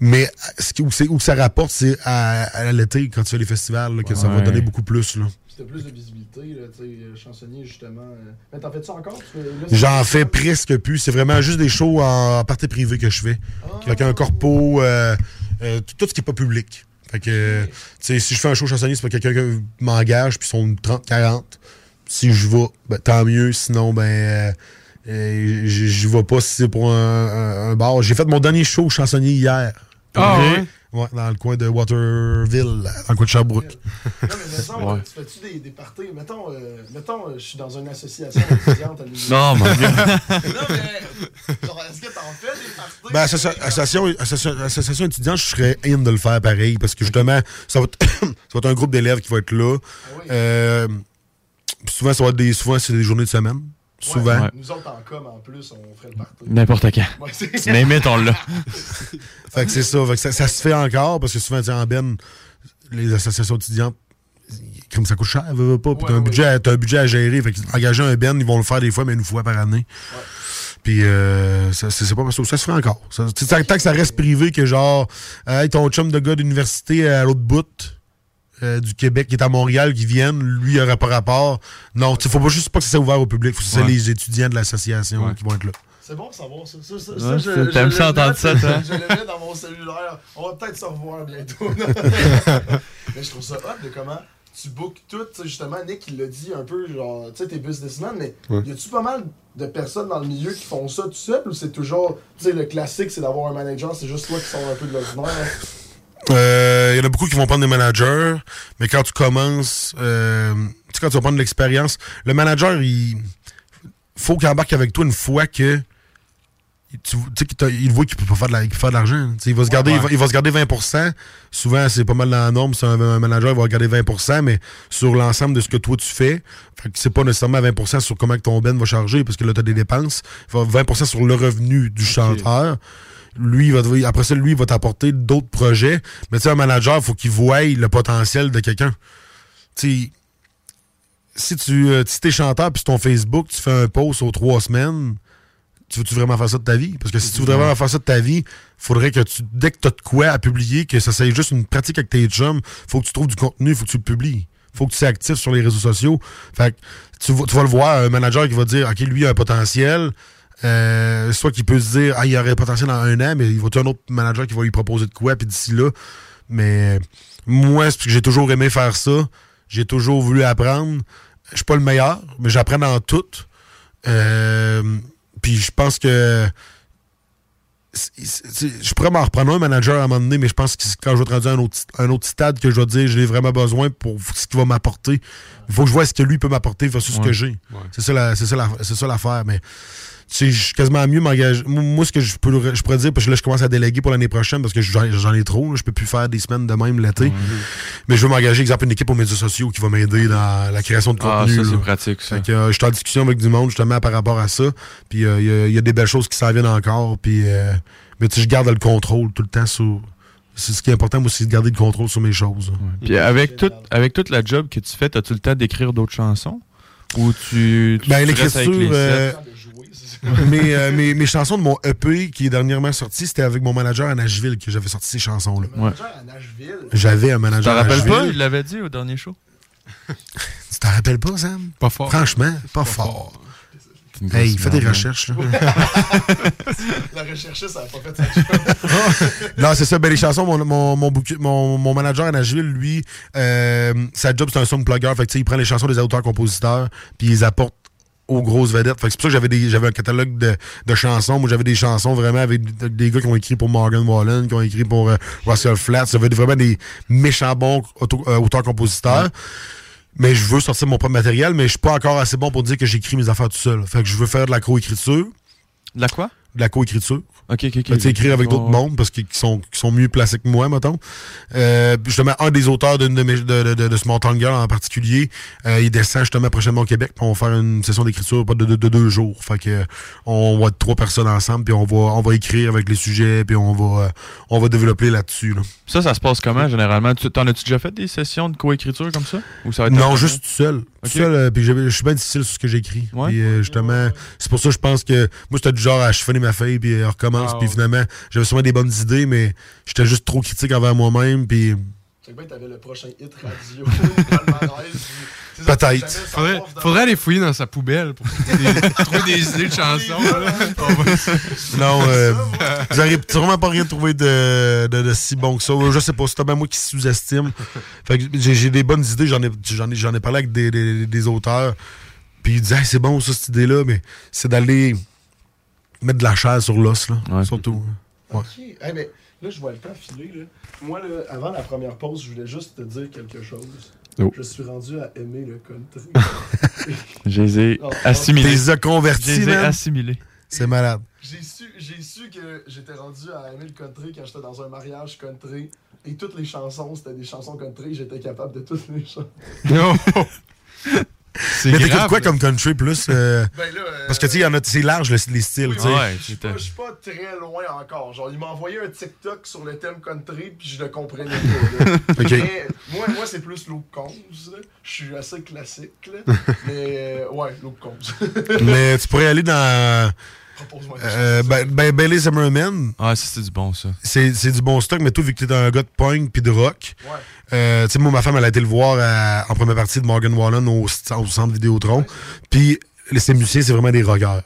Mais ce qui, où, c'est- où ça rapporte, c'est à, à l'été, quand tu fais les festivals, là, que ça va donner beaucoup plus. Là. C'était plus de visibilité, là, tu sais, euh, chansonnier, justement. euh. Mais t'en fais-tu encore? Tu fais- là, J'en c'est- fais presque plus. C'est vraiment juste des shows en, en partie privée que je fais. Avec un corpo, euh, euh, tout, tout ce qui n'est pas public. Fait que, tu sais, si je fais un show chansonnier, c'est pas quelqu'un qui m'engage, puis ils sont 30-40. Si je vais, ben, tant mieux. Sinon, ben, euh, euh, j'y vais pas si c'est pour un, un- un bar. J'ai fait mon dernier show chansonnier hier. Ah ouais? Ouais, dans le coin de Waterville, dans le coin de Sherbrooke. Non, mais mettons, Ouais. tu fais-tu des, des parties? Mettons, euh, mettons euh, je suis dans une association étudiante à l'université. Non, mon Dieu. non, mais, genre, est-ce que t'en fais des parties? Ben, associa- association, association, association étudiante, je serais in de le faire pareil parce que justement, ça va être, ça va être un groupe d'élèves qui va être là. Euh, puis souvent, ça va être des, souvent, c'est des journées de semaine. Souvent. Ouais. Nous autres, en com, en plus, on ferait le party. N'importe quand. Ouais, c'est- Tu on l'a. Fait que c'est ça. Fait que ça. ça se fait encore parce que souvent, tu sais, en Ben, les associations étudiantes, comme ça coûte cher, veux pas. Puis t'as un, budget à- t'as un budget à gérer. Fait que engager un Ben, ils vont le faire des fois, mais une fois par année. Puis euh, ça, c'est pas ça, ça se fait encore. Ça, tant que ça reste privé, que genre, hey, ton chum de gars d'université à l'autre bout euh, du Québec qui est à Montréal qui viennent, lui, il aurait pas rapport. Non, il faut pas juste pas que ça soit ouvert au public. Faut que c'est Ouais. les étudiants de l'association Ouais. qui vont être là. C'est bon de savoir ça. ça, ça, Ouais, ça, c'est- t'aimes ça entendre ça, toi? Je le mets dans mon cellulaire. On va peut-être se revoir bientôt. mais je trouve ça hot de comment tu bookes tout. Tu sais, justement, Nick, il l'a dit un peu, genre, tu sais, t'es businessman, mais Ouais. y a-tu pas mal de personnes dans le milieu qui font ça tout seul ou c'est toujours, tu sais, le classique, c'est d'avoir un manager, c'est juste toi qui sors un peu de l'ordinaire? Il y en a beaucoup qui vont prendre des managers, mais quand tu commences, euh, tu sais, quand tu vas prendre de l'expérience, le manager, il faut qu'il embarque avec toi une fois que tu sais, qu'il voit qu'il peut pas faire de la- qu'il peut faire de l'argent. Il va, se garder, il, va, il va se garder 20% Souvent, c'est pas mal dans la norme. C'est un, un manager, il va regarder 20% mais sur l'ensemble de ce que toi tu fais. Fait que c'est pas nécessairement 20% sur comment ton ben va charger, parce que là, tu as des dépenses. Il va 20% sur le revenu du chanteur. Lui, il va, après ça, lui, il va t'apporter d'autres projets. Mais tu sais, un manager, il faut qu'il voie le potentiel de quelqu'un. Tu sais, si tu euh, si t'es chanteur puis sur ton Facebook, tu fais un post aux trois semaines, tu veux-tu vraiment faire ça de ta vie? Parce que si tu voudrais vraiment faire ça de ta vie, faudrait que tu, dès que tu as de quoi à publier, que ça soit juste une pratique avec tes chums, faut que tu trouves du contenu, faut que tu le publies. Faut que tu sois actif sur les réseaux sociaux. Fait que tu, vas- tu vas le voir, un manager qui va dire, OK, lui, il a un potentiel. Euh, soit qu'il peut se dire, ah, il aurait un potentiel dans un an, mais il va y avoir un autre manager qui va lui proposer de quoi, puis d'ici là. Mais moi, c'est parce que j'ai toujours aimé faire ça. J'ai toujours voulu apprendre. Je suis pas le meilleur, mais j'apprends dans tout. Euh, puis je pense que je pourrais m'en reprendre un manager à un moment donné, mais je pense que c'est quand je vais être rendu à un autre, un autre stade que je vais dire je l'ai vraiment besoin pour ce qu'il va m'apporter. Il faut que je vois ce que lui peut m'apporter versus ce que j'ai. C'est ça la- c'est ça la- c'est ça l'affaire. Mais tu sais, je suis quasiment mieux m'engager. Moi, ce que je, peux, je pourrais dire, parce que là, je commence à déléguer pour l'année prochaine parce que j'en ai trop. là. je peux plus faire des semaines de même l'été. Mais je veux m'engager, exemple, une équipe aux médias sociaux qui va m'aider dans la création de Ah, contenu. ça, c'est pratique, ça. Fait que, euh, je suis en discussion avec du monde justement par rapport à ça. Puis euh, il y a- il y, a des belles choses qui s'en viennent encore. Puis, euh, mais tu sais, je garde le contrôle tout le temps sur. C'est ce qui est important, moi, c'est de garder le contrôle sur mes choses. Puis avec, tout, avec toute la job que tu fais, as-tu le temps d'écrire d'autres chansons? Ou tu, tu Ben, l'écriture. euh, mes, euh, mes, mes chansons de mon EP qui est dernièrement sorti, c'était avec mon manager à Nashville que j'avais sorti ces chansons-là. Ouais. J'avais un Tu manager t'en à rappelles Nashville. pas? Il l'avait dit au dernier show. Tu t'en rappelles pas, Sam? Pas fort. Franchement, pas, fort. Hey, grosse fais des recherches. Là. La recherchiste, ça n'a pas fait sa job. non, c'est ça. Ben, les chansons, mon, mon, mon, bouquet- mon, mon manager à Nashville, lui, euh, sa job, c'est un song plugger. Fait que, tu sais, il prend les chansons des auteurs-compositeurs, puis il les apporte aux grosses vedettes. Fait que c'est pour ça que j'avais des- j'avais un catalogue de, de chansons. Moi, j'avais des chansons vraiment avec des, gars qui ont écrit pour Morgan Wallen, qui ont écrit pour euh, Russell Flatts. J'avais vraiment des méchants bons euh, auteurs-compositeurs. Mais je veux sortir mon propre matériel, mais je suis pas encore assez bon pour dire que j'écris mes affaires tout seul. Fait que je veux faire de la co-écriture. De la quoi? De la co-écriture. Ok, ok, ok. Fait écrire avec d'autres Oh. mondes parce qu'ils sont, sont mieux placés que moi, mettons. Euh, justement, un des auteurs de, mes- de, de, de, de Girl en particulier, euh, il descend justement prochainement au Québec, puis on va faire une session d'écriture de, de, de deux jours. Fait que euh, on va être trois personnes ensemble, puis on va, on va écrire avec les sujets, puis on va, euh, on va développer là-dessus. là. Ça, ça se passe comment, généralement? Tu- T'en as-tu déjà fait des sessions de coécriture comme ça? Ou ça va être un Non, juste tout seul. Tout seul, euh, puis je suis bien difficile sur ce que j'écris. Ouais. Puis justement, c'est pour ça que je pense que moi, c'était du genre à chiffonner ma feuille, puis euh, puis finalement, j'avais sûrement des bonnes idées, mais j'étais juste trop critique envers moi-même, puis C'est que bien, t'avais le prochain hit radio, Peut-être. Faudrait, faudrait aller fouiller dans sa poubelle pour trouver des, trouver des idées de chansons. là. Non, euh, vous n'aurez vraiment pas rien trouvé de, de, de si bon que ça. Je sais pas, c'est bien moi qui sous-estime. Fait que j'ai des bonnes idées, j'en ai, j'en ai, j'en ai parlé avec des, des, des auteurs. Puis ils disaient, Hey, c'est bon ça, cette idée-là, mais c'est d'aller mettre de la chair sur l'os, là. Surtout. Ouais. Ok. Hey, mais là, je vois le temps filer. Là. Moi, là, avant la première pause, je voulais juste te dire quelque chose. Oh. Je suis rendu à aimer le country. Je les ai Oh, oh. assimilés. Les convertis, Je les ai man. assimilés. C'est malade. J'ai su, j'ai su que j'étais rendu à aimer le country quand j'étais dans un mariage country. Et toutes les chansons, c'était des chansons country. J'étais capable de toutes les chanter. C'est Mais t'écoutes quoi là. comme country plus? euh, Ben là, euh, Parce que tu sais, il y en a- c'est large le- les styles. tu sais. Ouais, Je suis pas, je suis pas très loin encore. Genre, il m'a envoyé un TikTok sur le thème country, puis je le comprenais pas. là. Ok. Mais moi, moi c'est plus Luke Combs. Je suis assez classique. Là. Mais euh, ouais, Luke Combs. Mais tu pourrais aller dans. Euh, ben, ben, Bailey Zimmerman, Ah, ça, c'est du bon, ça. c'est c'est du bon stock, mais toi, vu que t'es un gars de punk puis de rock, Ouais. euh, tu sais, moi, ma femme, elle a été le voir à- en première partie de Morgan Wallen au, au centre Vidéotron. Puis, les ces musiciens, c'est vraiment des rockers.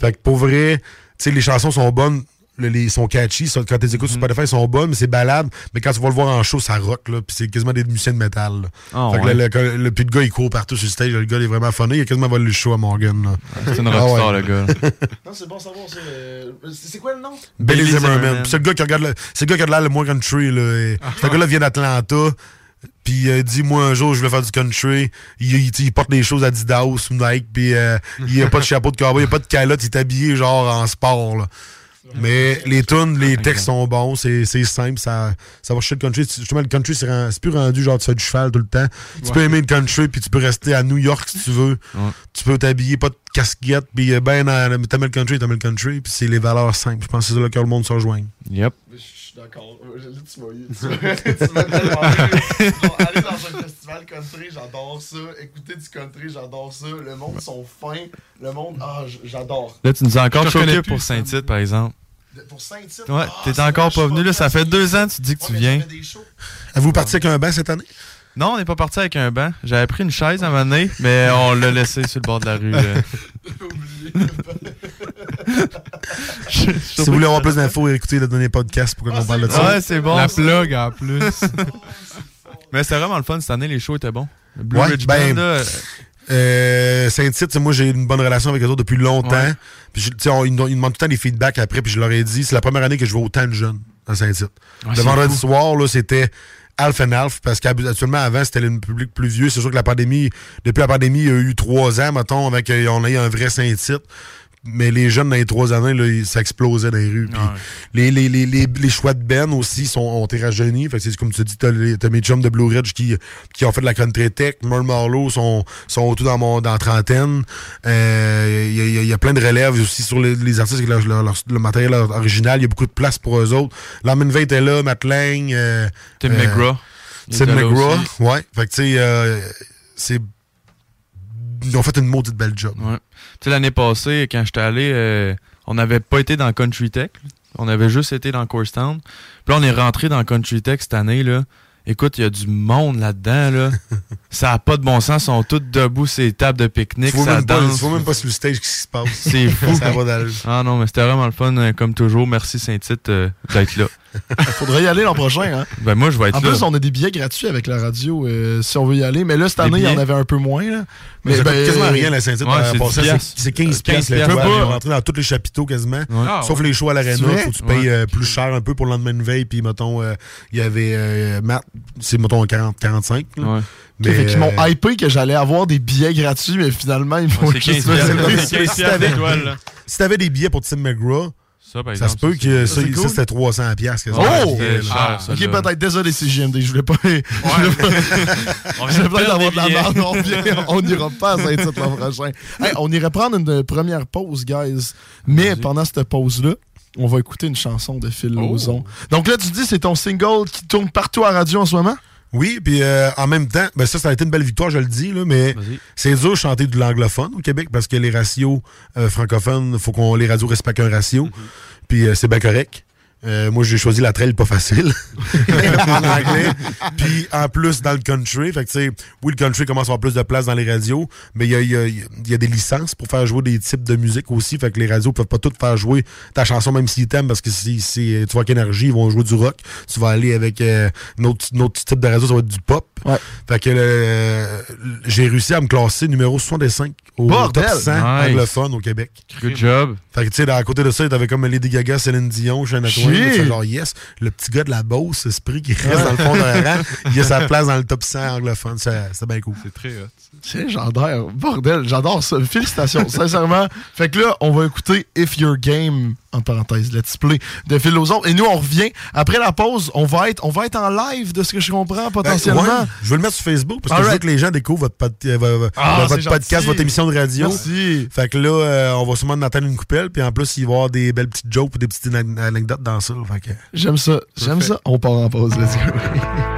Fait que pour vrai, tu sais, les chansons sont bonnes, le- les, sont catchy. ça, quand tu les écoutes Mhm. sur Spotify, ils sont bonnes, mais c'est balade. Mais quand tu vas le voir en show, ça rock, là. Puis c'est quasiment des musiciens de métal, là. Ah, fait que ouais. le, le, le- puis le gars, il court partout sur le stage. Le gars, il est vraiment funny. Il a quasiment volé le show à Morgan, là. C'est une Ah rockstar, ouais. le gars. Non, c'est bon savoir ça. euh, C'est c'est quoi le nom? Billy Billy Zimmerman. C'est le gars qui regarde le, c'est le gars qui a de l'air le moins country, là. Et Ce gars-là vient d'Atlanta. Puis il dit, moi, un jour, je vais faire du country. Il, il- il porte des choses Adidas ou Nike. Puis euh, il a pas de chapeau de cowboy, il a pas de calotte. Il est habillé genre en sport, là. Mais les tunes, les textes sont bons, c'est simple, ça, ça va chercher le country. Justement, le country, c'est plus rendu genre tu fais du cheval tout le temps. Tu peux aimer le country, puis tu peux rester à New York si tu veux. Ouais. Tu peux t'habiller, pas de casquette, puis euh, ben, mais t'aimes le country, t'aimes le country, puis c'est les valeurs simples. Je pense que c'est là que le monde se rejoint. Yep. Suis d'accord. Euh, Là, tu m'as eu. Tu m'as- tu m'as tellement eu. Genre, aller dans un festival country, j'adore ça. Écouter du country, j'adore ça. Le monde sont fins. Le monde, ah, j'adore. Là, tu nous as encore choqué pour. Saint-Tite, par exemple. Pour Saint-Tite? Ouais, ah, t'es encore pas venu, là. Ça fait deux ans, tu dis que Ouais, tu viens. Avez-vous parti avec un banc cette année? Non, on n'est pas parti avec un banc. J'avais pris une chaise à un moment donné, mais on l'a laissé sur le bord de la rue. Oublié. Je- je- Si vous voulez avoir plus d'infos, écoutez le dernier podcast pour qu'on Ah, parle de ça. Ouais, c'est bon. La plug en plus. Mais c'était vraiment le fun cette année, les shows étaient bons. Le Blue Ouais, Ridge ben, Band, là, Euh, Saint-Tite, moi j'ai une bonne relation avec eux autres depuis longtemps. Ouais. Puis on- ils, me demandent tout le temps des feedbacks après, puis je leur ai dit, c'est la première année que je vois autant de jeunes à Saint-Tite. Ouais, le vendredi soir, là, c'était Alf and Alf, parce qu'habituellement avant, c'était le public plus vieux. C'est sûr que la pandémie, depuis la pandémie, il y a eu trois ans, mettons, avec euh, on a eu un vrai Saint-Tite. Mais les jeunes dans les trois années, là, ils- ça explosait dans les rues. Les, les, les, les, les choix de Ben aussi sont, ont été rajeunis. Fait que c'est comme tu dis, t'as, les- t'as mes chums de Blue Ridge qui, qui ont fait de la country tech. Merle Marlowe sont, sont tout dans mon dans trentaine. Euh, Il y, a- il y a- y a plein de relèves aussi sur les, les artistes avec leur, leur- leur- le matériel original. Il y a beaucoup de place pour eux autres. Larmin Veit est là, Matt Lang. euh, Tim euh, McGraw. Tim était McGraw, ouais. Fait que tu sais, euh, c'est. Ils ont fait une maudite belle job. Ouais. Tu sais, l'année passée, quand j'étais allé, euh, on n'avait pas été dans Country Tech. On avait juste été dans Courstown. Puis là, on est rentré dans Country Tech cette année, là. Écoute, il y a du monde là-dedans, là. ça n'a pas de bon sens. Ils sont tous debout les tables de pique-nique. Vois, Ça même pas, danse. tu vois même pas sur le stage qui se passe. C'est fou. ça va. Ah non, mais c'était vraiment le fun, euh, comme toujours. Merci Saint-Tite euh, d'être là. Faudrait y aller l'an prochain, hein? Ben moi, je vais être En là. plus, on a des billets gratuits avec la radio euh, si on veut y aller. Mais là, cette année, il y en avait un peu moins. Là. Mais ça ben, coûte quasiment rien, la Saint-Tite. Ouais, c'est rapport à 10 ça. piastres. C'est c'est 15 15 piastres. la piastres. fois. Tu peux rentré dans tous les chapiteaux quasiment. Ah, Sauf ouais. les shows à l'aréna. Faut que tu payes euh, plus cher un peu pour le lendemain de veille. Puis, mettons, euh, il y avait euh, Matt, c'est, mettons, 40, 45. là. Ouais. Mais, Fait qu'ils m'ont hypé que j'allais avoir des billets gratuits, mais finalement, ils m'ont c'est juste 15 fait- piastres. mais c'est si- 15 si piastres t'avais- d'étoiles, là. Si t'avais des billets pour Tim McGraw, Ça, par ça se peut que ça, ça, cool. c'était 300 piastres. Oh! C'était cher, Ah, ok, peut-être désolé, c'est JMD. Je voulais pas. Je voulais On Je de peut-être avoir de la merde. On, n'ira pas à Saint-Tite l'an prochain. Hey, on irait prendre une première pause, guys. Mais pendant cette pause-là, on va écouter une chanson de Phil Oh. Lauzon. Donc là, tu dis c'est ton single qui tourne partout à la radio en ce moment? Oui, puis euh, en même temps, ben ça, ça a été une belle victoire, je le dis, là, mais c'est dur de chanter de l'anglophone au Québec parce que les ratios euh, francophones, il faut qu'on les radios respectent un ratio. Puis euh, c'est bien correct. Euh, moi, j'ai choisi la trail pas facile en anglais. Puis en plus, dans le country, fait que, tu sais, oui, le country commence à avoir plus de place dans les radios, mais il y a, il y a- il y a des licences pour faire jouer des types de musique aussi. Fait que les radios peuvent pas toutes faire jouer ta chanson, même s'ils t'aiment, parce que si, si tu vois qu'énergie, ils vont jouer du rock. Tu vas aller avec euh, un, autre, type de radio, ça va être du pop. Ouais. Fait que euh, j'ai réussi à me classer numéro 65 au Bordel! top 100 Nice. anglophone au Québec. Good job. Fait que, tu sais, à côté de ça, t'avais comme Lady Gaga, Céline Dion, Shania Twain. Genre, yes, le petit gars de la Beauce, Esprit, qui reste dans le fond d'un rang, il a sa place dans le top 100 anglophone. C'est c'est bien cool. C'est très hot. C'est légendaire. Bordel, j'adore ça. Félicitations, sincèrement. Fait que là, on va écouter If Your Game, en parenthèse, Let's Play, de Phil Lauzon. Et nous, on revient. Après la pause, on va être, on va être en live, de ce que je comprends, Ben, potentiellement. ouais, je veux le mettre sur Facebook parce que je veux que les gens découvrent votre, pod- euh, votre- Ah, votre podcast, gentil. votre émission de radio. Merci. Fait que là, euh, on va sûrement en attendre une coupelle. Puis en plus, il va y avoir des belles petites jokes ou des petites anecdotes dans ça. J'aime ça. J'aime ça. On part en pause. Let's go.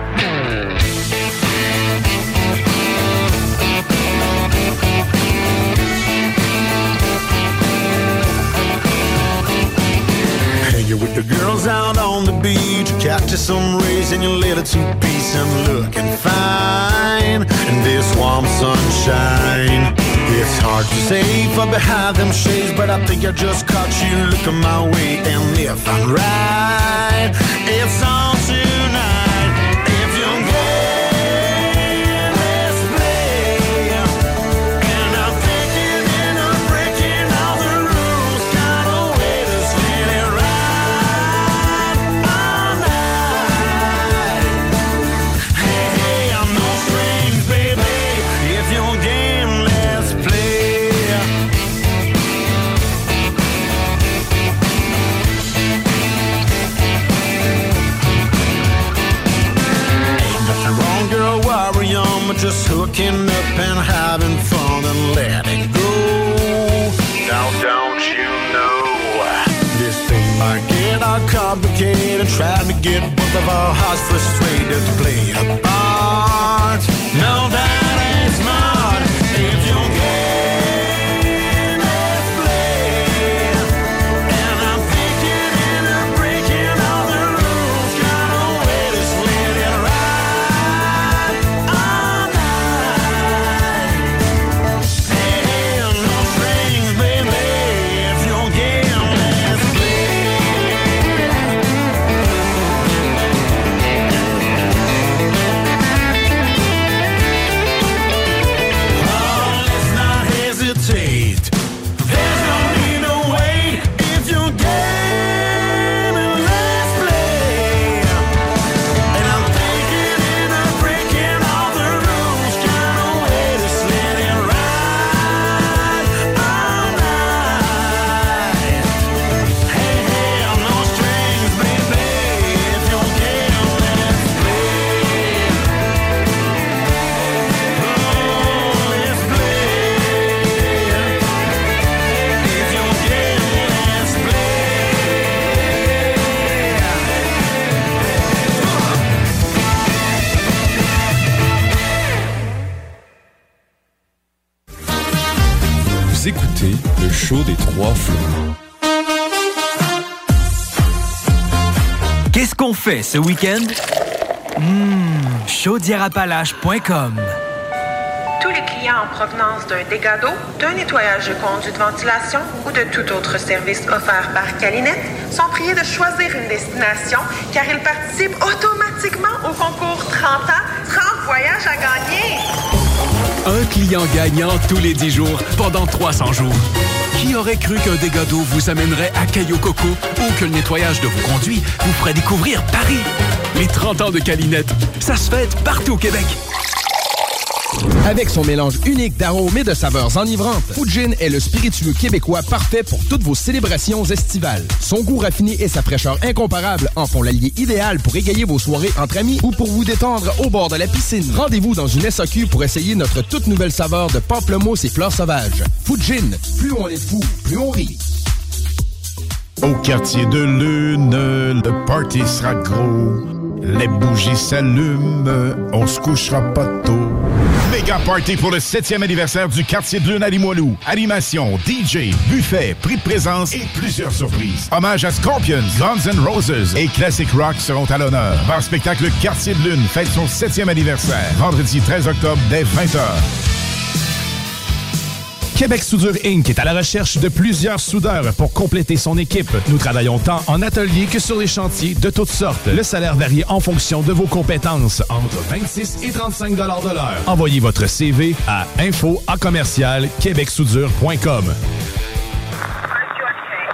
girls out on the beach, catch some rays in your little two-piece and looking fine in this warm sunshine. It's hard to say from behind them shades, but I think I just caught you looking my way. And if I'm right, it's on up and having fun and let it go. Now, don't you know this thing might get all complicated? Trying to get both of our hearts frustrated to play a part. No, that show des trois flots. Qu'est-ce qu'on fait ce week-end? Mmh, chaudièreappalaches.com Tous les clients en provenance d'un dégât d'eau, d'un nettoyage de conduits de ventilation ou de tout autre service offert par Calinette sont priés de choisir une destination car ils participent automatiquement au concours 30 ans, 30 voyages à gagner. Un client gagnant tous les 10 jours pendant 300 jours. Qui aurait cru qu'un dégât d'eau vous amènerait à Caillou Coco ou que le nettoyage de vos conduits vous ferait découvrir Paris? Les 30 ans de Calinette, ça se fête partout au Québec. Avec son mélange unique d'arômes et de saveurs enivrantes, Fujin est le spiritueux québécois parfait pour toutes vos célébrations estivales. Son goût raffiné et sa fraîcheur incomparable en font l'allié idéal pour égayer vos soirées entre amis ou pour vous détendre au bord de la piscine. Rendez-vous dans une SAQ pour essayer notre toute nouvelle saveur de pamplemousse et fleurs sauvages. Fujin, plus on est fou, plus on rit. Au quartier de Lune, le party sera gros. Les bougies s'allument, on se couchera pas tôt. Méga party pour le 7e anniversaire du quartier de Lune à Limoilou. Animation, DJ, buffet, prix de présence et plusieurs surprises. Hommage à Scorpions, Guns N' Roses et Classic Rock seront à l'honneur. Bar spectacle Quartier de Lune fête son 7e anniversaire. Vendredi 13 octobre dès 20h. Québec Soudure Inc. est à la recherche de plusieurs soudeurs pour compléter son équipe. Nous travaillons tant en atelier que sur les chantiers de toutes sortes. Le salaire varie en fonction de vos compétences, entre 26 et 35 de l'heure. Envoyez votre CV à info à commercial québecsoudure.com.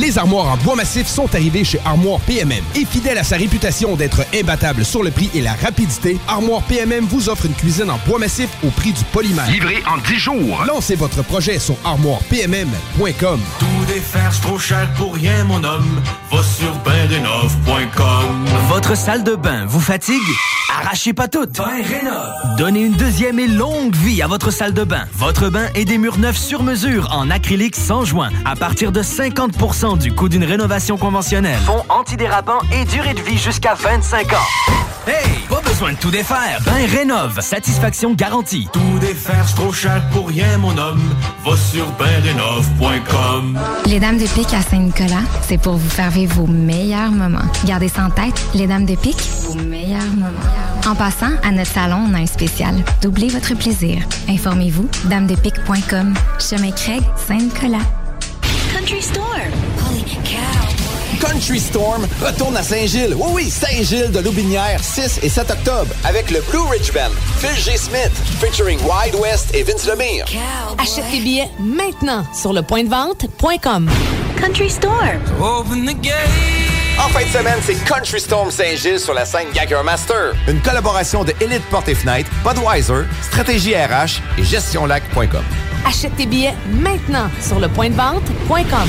Les armoires en bois massif sont arrivées chez Armoire PMM. Et fidèle à sa réputation d'être imbattable sur le prix et la rapidité, Armoire PMM vous offre une cuisine en bois massif au prix du polymère. Livré en 10 jours. Lancez votre projet sur armoirepmm.com. Tout défaire, c'est trop cher pour rien, mon homme. Va sur bendenov.com. Votre salle de bain vous fatigue? Arrachez pas tout. Bain Rénov. Donnez une deuxième et longue vie à votre salle de bain. Votre bain et des murs neufs sur mesure en acrylique sans joint à partir de 50 du coût d'une rénovation conventionnelle. Fond antidérapant et durée de vie jusqu'à 25 ans. Hey, pas besoin de tout défaire. Bain Rénov. Satisfaction garantie. Tout défaire, c'est trop cher pour rien, mon homme. Va sur bendenov.com. Les Dames de Pique à Saint-Nicolas, c'est pour vous faire vivre vos meilleurs moments. Gardez ça en tête, les Dames de Pique, vos meilleurs moments. En passant, à notre salon, on a un spécial. Doublez votre plaisir. Informez-vous, damedepique.com. Chemin Craig, Saint-Nicolas. Country Storm. Country Storm retourne à Saint-Gilles. Oui, oui, Saint-Gilles de Loubinière, 6 et 7 octobre, avec le Blue Ridge Band, Phil G. Smith, featuring Wide West et Vince Lemire. Achète tes billets maintenant sur le point de vente.com. Country Storm. Open the gate. En fin de semaine, c'est Country Storm Saint-Gilles sur la scène Gagger Master. Une collaboration de Elite Porte et Fenêtre, Budweiser, Stratégie RH et GestionLac.com. Achète tes billets maintenant sur le point de vente.com.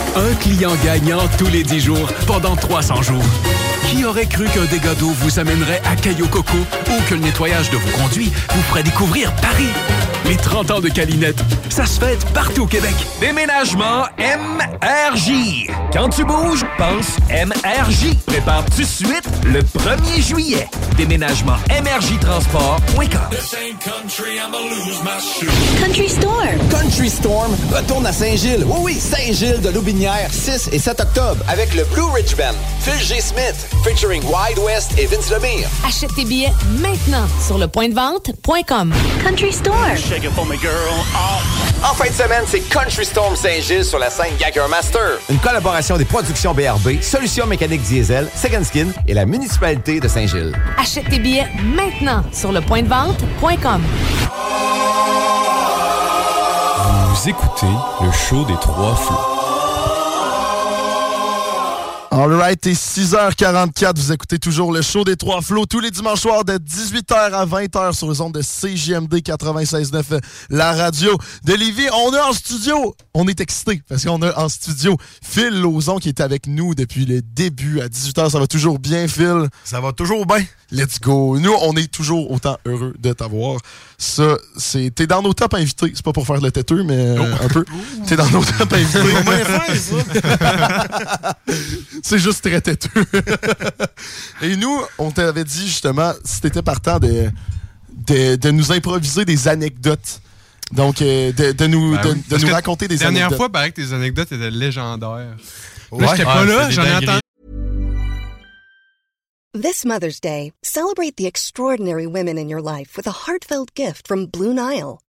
Un client gagnant tous les 10 jours pendant 300 jours. Qui aurait cru qu'un dégât d'eau vous amènerait à Caillou Coco ou que le nettoyage de vos conduits vous ferait découvrir Paris? Les 30 ans de Calinette, ça se fête partout au Québec. Déménagement MRJ. Quand tu bouges, pense MRJ. Prépare tout de suite le 1er juillet. Déménagement MRJtransport.com. Country Storm. Country Storm retourne à Saint-Gilles. Oui, oui, Saint-Gilles de Loubinière. Lotinière 6 et 7 octobre avec le Blue Ridge Band. Phil G. Smith, featuring Wide West et Vince Lemire. Achète tes billets maintenant sur lepointdevente.com. Country Store. En fin de semaine, c'est Country Storm Saint-Gilles sur la scène Gagger Master. Une collaboration des productions BRB, Solutions mécaniques diesel, Second Skin et la municipalité de Saint-Gilles. Achète tes billets maintenant sur lepointdevente.com. Vous écoutez le show des trois flots. Alright, et 6h44, vous écoutez toujours le show des Trois Flots tous les dimanches soirs de 18h à 20h sur les ondes de CJMD 96.9, la radio de Lévis. On est en studio, on est excités parce qu'on a en studio Phil Lauzon qui est avec nous depuis le début à 18h. Ça va toujours bien, Phil? Ça va toujours bien. Let's go. Nous, on est toujours autant heureux de t'avoir. Ça, c'est. T'es dans nos top invités. C'est pas pour faire le têteux, mais euh, un peu. T'es dans nos top invités. c'est juste très têteux. Et nous, on t'avait dit justement, si t'étais partant de, de, de nous improviser des anecdotes. Donc, euh, de, de nous, Ben de, oui. de nous raconter des la dernière anecdotes. fois, paraît que tes anecdotes étaient légendaires. Ouais. Là, j'étais pas là, c'est des j'en ai entendu. This Mother's Day, celebrate the extraordinary women in your life with a heartfelt gift from Blue Nile.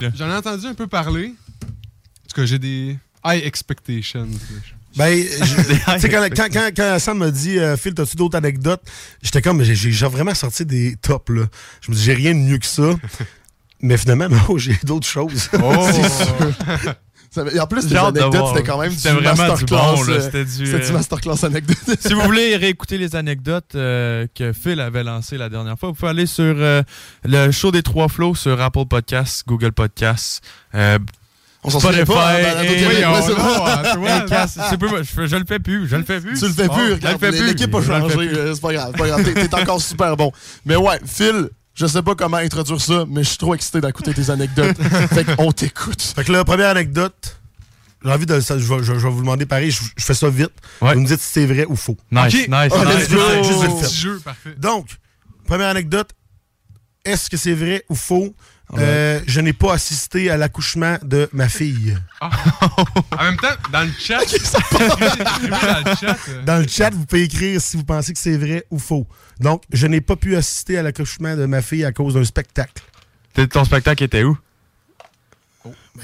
J'en ai entendu un peu parler. En tout cas, j'ai des high expectations. Ben, je- tu sais, quand, quand, quand, quand Sam m'a dit, euh, Phil, t'as-tu d'autres anecdotes? J'étais comme, j'ai vraiment sorti des tops, là. Je me dis, j'ai rien de mieux que ça. Mais finalement, non, j'ai d'autres choses. Oh! Et en plus, de anecdotes, c'était quand même du masterclass. bon, euh, C'était du, C'était du euh, masterclass anecdote. si vous voulez réécouter les anecdotes euh, que Phil avait lancées la dernière fois, vous pouvez aller sur euh, le show des trois flots sur Apple Podcasts, Google Podcasts. Euh, On s'en souvient pas, je, le fais plus, je le fais plus. Tu le fais plus, je le regarde, fais plus. l'équipe a changé, euh, c'est pas grave, t'es encore super bon. Mais ouais, Phil, je sais pas comment introduire ça, mais je suis trop excité d'écouter tes anecdotes. fait qu'on t'écoute. Fait que la première anecdote, j'ai envie de. ça, je, vais, je vais- je vais vous demander pareil, je, je fais ça vite. Vous me dites si c'est vrai ou faux. Nice, Ok? nice, nice. let's go. Nice. Juste vite Oh. jeu, parfait. Donc, première anecdote. Est-ce que c'est vrai ou faux? Ouais. Euh, je n'ai pas assisté à l'accouchement de ma fille. En même temps, dans le chat, écrivez dans le chat. euh, Dans le chat, vous pouvez écrire si vous pensez que c'est vrai ou faux. Donc, je n'ai pas pu assister à l'accouchement de ma fille à cause d'un spectacle. Ton spectacle était où?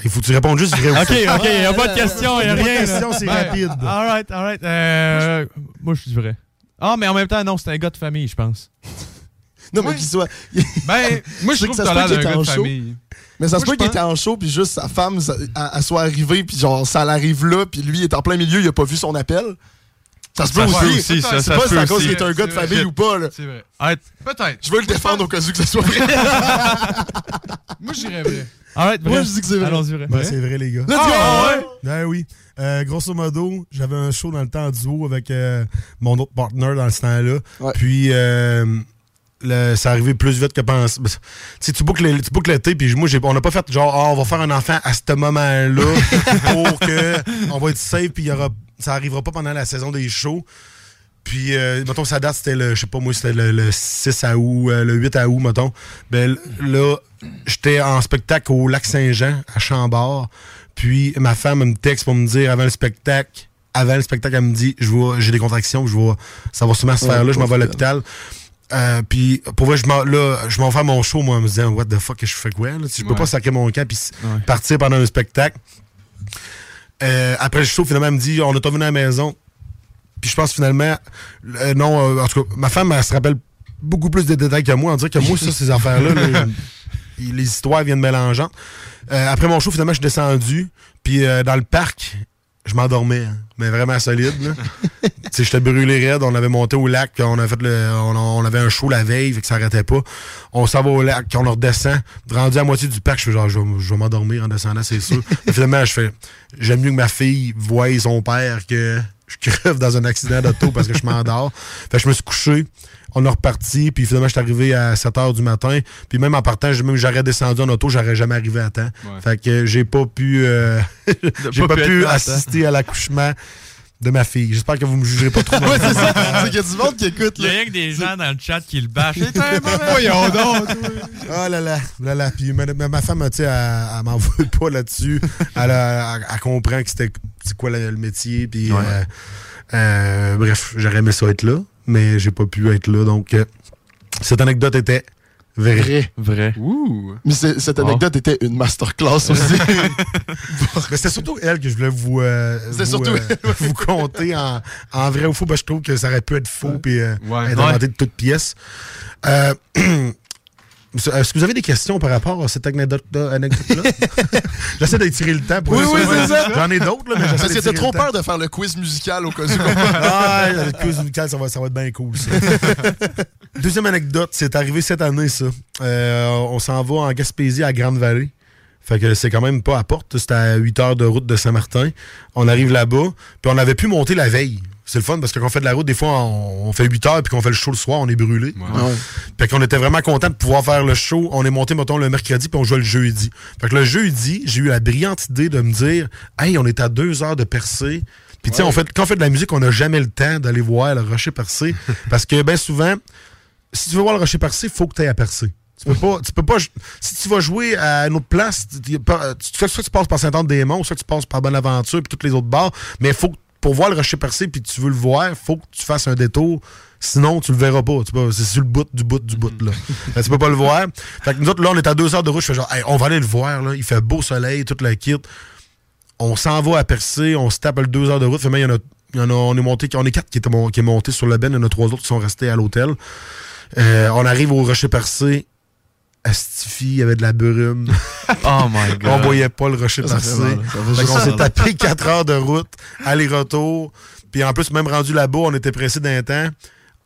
Il faut que tu répondes juste vrai ou Ok, faux. ok, il n'y a pas de question, il n'y a Pas de rien. question, là. c'est Ben, rapide. Alright, alright. Euh, moi, je dis vrai. Ah, mais en même temps, non, c'est un gars de famille, je pense. Non, mais qu'il soit. Ben, moi, je trouve que que ça se peut qu'il était en show. Mais ça se peut qu'il était en show, puis juste sa femme, ça- elle, elle soit arrivée, puis genre, ça l'arrive là, puis lui, il est en plein milieu, il a pas vu son appel. Ça se peut Ça se aussi. peut aussi, ça, pas se c'est à peut cause aussi. qu'il est un gars de vrai. famille ou pas, là. C'est vrai. Arrête. Peut-être. Je veux le défendre au cas où que ce soit vrai. Moi, j'irais vrai. Alright, Moi, je dis que c'est vrai. Allons-y, vrai. Ben, c'est vrai, les gars. Let's go! Ah, ouais? Ben oui. Euh, grosso modo, j'avais un show dans le temps en duo avec euh, mon autre partner dans ce temps-là. Puis, euh, le- ça arrivait plus vite que. Tu sais, tu boucles, tu boucles l'été, puis moi, j'ai- on n'a pas fait genre, Ah, on va faire un enfant à ce moment-là pour que on va être safe, puis ça arrivera pas pendant la saison des shows. Puis, euh, mettons, sa date, c'était le, je sais pas moi, c'était le, le 6 à août, euh, le 8 à août, mettons. Ben là, j'étais en spectacle au Lac Saint-Jean, à Chambord. Puis, ma femme me texte pour me dire, avant le spectacle, avant le spectacle, elle me dit, je vois, j'ai des contractions, je vois, ça va sûrement se faire là, je m'en vais à l'hôpital. Euh, puis, pour vrai, je m'en, là, je m'en vais faire mon show, moi, en me disant, what the fuck, je fais quoi, là? Je peux Ouais. pas sacrer mon camp puis Ouais. partir pendant un spectacle. Euh, après le show, finalement, elle me dit, on est revenu à la maison. Puis je pense finalement, euh, non, en tout cas, ma femme, elle se rappelle beaucoup plus des détails que moi. On dirait que moi, ça, ces affaires-là, les histoires viennent mélangeantes. Après mon show, finalement, je suis descendu. Puis euh, dans le parc, je m'endormais. hein, mais vraiment solide. sais, j'étais brûlé raide. On avait monté au lac. puis On, a fait le, on, on avait un show la veille, fait que ça arrêtait pas. On s'en va au lac, puis on redescend. Rendu à moitié du parc, je fais genre, je vais, je vais m'endormir en descendant, c'est sûr. Mais finalement, je fais, j'aime mieux que ma fille voie son père que je crève dans un accident d'auto parce que je m'endors. Fait que je me suis couché. On est reparti, puis finalement, je suis arrivé à 7 h du matin. Puis même en partant, même j'aurais descendu en auto, j'aurais jamais arrivé à temps. Ouais. Fait que j'ai pas pu, euh, j'ai pas pas, pu assister à l'accouchement de ma fille. J'espère que vous me jugerez pas trop. Ouais, c'est ça. C'est qu'il y a du monde qui écoute. Il y a rien que des gens dans le chat qui le bâchent. C'est un mauvais. Voyons donc. Oh là là, là là. Puis ma, femme, tu sais, elle, elle m'en veut pas là-dessus. Elle, a- elle- elle comprend que c'était c'est quoi le, le métier. Puis Ouais. euh, euh, bref, j'aurais aimé ça être là, mais j'ai pas pu être là. Donc, euh, cette anecdote était vraie. Vrai. Mais c'est- cette Oh. anecdote était une masterclass aussi. Mais c'était surtout elle que je voulais vous, euh, C'était vous, surtout euh, vous compter en, en vrai ou faux. parce que je trouve que ça aurait pu être faux puis euh, Ouais. être Ouais. inventé de toutes pièces. Est-ce que vous avez des questions par rapport à cette anecdote-là? j'essaie d'étirer le temps. Pour Oui, oui, c'est ça. J'en ai d'autres, là, mais j'essaie Parce que t'as trop peur de faire le quiz musical au cas où. Ah, le quiz musical, ça va, ça va être bien cool, ça. Deuxième anecdote, c'est arrivé cette année, ça. Euh, on s'en va en Gaspésie, à Grande-Vallée. Fait que c'est quand même pas à porte. C'était à 8 heures de route de Saint-Martin. On arrive là-bas, puis on avait pu monter la veille. C'est le fun parce que quand on fait de la route, des fois, on, on fait 8 heures, puis qu'on fait le show le soir, on est brûlé. Ouais. Fait qu'on était vraiment content de pouvoir faire le show. On est monté, mettons, le mercredi, puis on jouait le jeudi. Fait que le jeudi, j'ai eu la brillante idée de me dire Hey, on est à deux heures de percer. Puis, tu sais, on fait, quand on fait de la musique, on n'a jamais le temps d'aller voir le rocher percé. parce que, bien souvent, si tu veux voir le rocher percé, il faut que tu ailles à percer. Tu peux pas, tu peux pas. Si tu vas jouer à une autre place, tu, tu- soit tu passes par Saint-Anne-des-Monts, soit tu passes par Bonaventure puis toutes les autres bars, mais faut que- pour voir le rocher percé puis tu veux le voir, faut que tu fasses un détour. Sinon, tu le verras pas. C'est sur le bout du bout du bout, là. Fait que tu peux pas le voir. Fait que nous autres, là, on est à deux heures de route. Je fais genre, Hey, on va aller le voir, là. Il fait beau soleil, toute la kit. On s'en va à percer, on se tape le deux heures de route. Fait, mais il y en a, il y en a- on est monté, on est quatre qui étaient qui est monté sur le ben, il y en a trois autres qui sont restés à l'hôtel. Euh, on arrive au rocher percé. Astifi, il y avait de la brume. Oh my God. On voyait pas le rocher juste qu'on s'est tapé 4 heures de route, aller-retour. Puis en plus, même rendu là-bas, on était pressé d'un temps.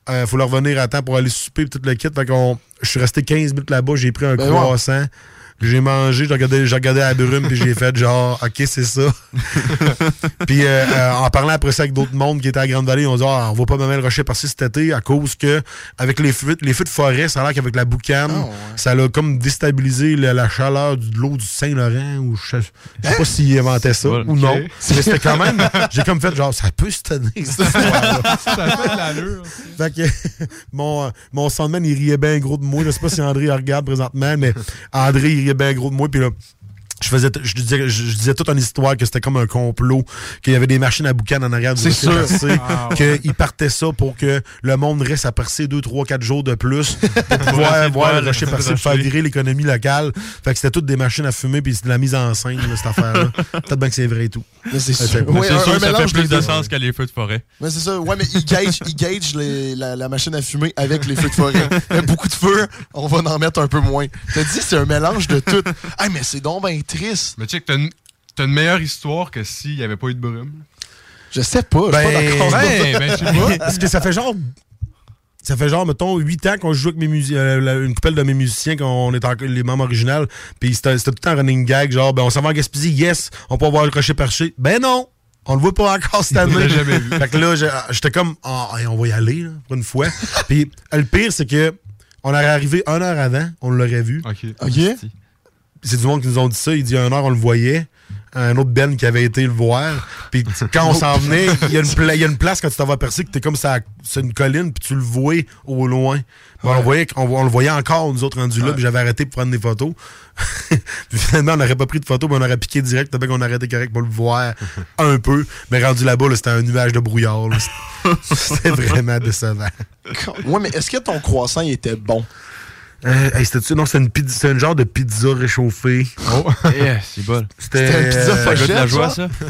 Il faut leur revenir à temps pour aller souper et tout le kit. Fait qu'on, je suis resté 15 minutes là-bas, j'ai pris un Ben croissant. J'ai mangé, j'ai regardé, j'ai regardé la brume, puis j'ai fait genre, OK, c'est ça. puis euh, euh, en parlant après ça avec d'autres mondes qui étaient à Grande-Vallée, on dit, ah, on va pas même le rocher passer cet été à cause que, avec les feux, les feux de forêt, ça a l'air qu'avec la boucane, ça l'a comme déstabilisé la, la chaleur de l'eau du Saint-Laurent, ou je, je sais pas s'il inventait ça ou non. Mais c'était quand même, j'ai comme fait genre, ça peut se tenir, cette histoire-là. Ça fait de l'allure. Fait que mon, euh, mon soundman, il riait bien gros de moi. Je sais pas si André le regarde présentement, mais André, il riait bien gros de moi. Puis là, je faisais, je disais, je, disais toute une histoire que c'était comme un complot, qu'il y avait des machines à boucan en arrière du C'est Ah, ouais. qu'ils partaient ça pour que le monde reste à percer 2, 3, 4 jours de plus pour pouvoir voir le rocher pour faire virer l'économie locale. Fait que c'était toutes des machines à fumer puis c'était de la mise en scène, là, cette affaire-là. Peut-être bien que c'est vrai et tout. Mais c'est sûr. c'est- Ouais, c'est un- sûr un ça fait mélange plus de sens que les feux de forêt. Mais c'est ça. Ouais, mais il gage, il gage les- la, la machine à fumer avec les feux de forêt. Beaucoup de feux, on va en mettre un peu moins. T'as dit, c'est un mélange de tout. Ah, mais c'est donc ben triste. Mais tu sais que t'as une, t'as une meilleure histoire que s'il n'y avait pas eu de brume. Je sais pas, je suis pas d'accord. Ben, ben, je sais pas. Parce que ça fait genre. Ça fait genre, mettons, 8 ans qu'on joue avec mes musi- euh, la- une couple de mes musiciens, qu'on est encore les membres originaux. Puis c'était c'était tout le temps un running gag, genre, ben on s'en va en Gaspésie, yes, on peut voir le crochet perché. Ben non! On le voit pas encore cette année. l'a jamais vu. Fait que là, j'ai- j'étais comme, ah, hey, on va y aller, là, pour une fois. Puis le pire, c'est que on aurait arrivé une heure avant, on l'aurait vu. OK. OK? C'est du monde qui nous ont dit ça. Il dit, il y a une heure, on le voyait. Un autre Ben qui avait été le voir. Puis quand on s'en venait, il y, a une pla- il y a une place quand tu t'en vas percer que t'es comme ça, c'est une colline, puis tu le vois au loin. Bon, on, voyait, on, on le voyait encore, nous autres rendus là, puis j'avais arrêté pour prendre des photos. puis finalement, on n'aurait pas pris de photos, mais on aurait piqué direct, peut qu'on aurait été correct pour le voir un peu. Mais rendu là-bas, là, c'était un nuage de brouillard. là. C'était vraiment décevant. Ouais, mais est-ce que ton croissant il était bon? Euh, hey, c'était-tu? Non, c'est une, pizza- c'est un genre de pizza réchauffée. Oh. Yeah, c'est bon. C'était C'était un pizza euh, pochette, la joie, ça? ça?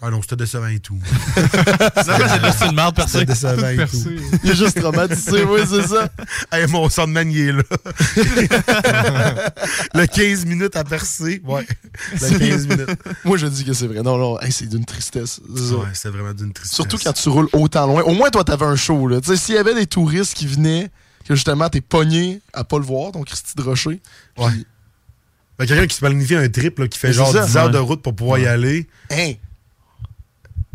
Ah non, c'était décevant et tout. c'est juste une marde percée. C'était décevant et Percée. tout. Il est juste traumatisé, oui, c'est ça. Hey, mon Sandman, il est là. le 15 minutes à percer. Ouais. Le 15 minutes. Moi, je dis que c'est vrai. Non, non, hey, c'est d'une tristesse. c'est ça. Ouais, c'est vraiment d'une tristesse. Surtout quand tu roules autant loin. Au moins, toi, t'avais un show. là. Tu sais, S'il y avait des touristes qui venaient, que justement, t'es pogné à pas le voir, ton Christy de Rocher. Ouais. Ben, quelqu'un qui se planifie un trip, là, qui fait Mais genre ça. 10 heures de route pour pouvoir y aller. Hein?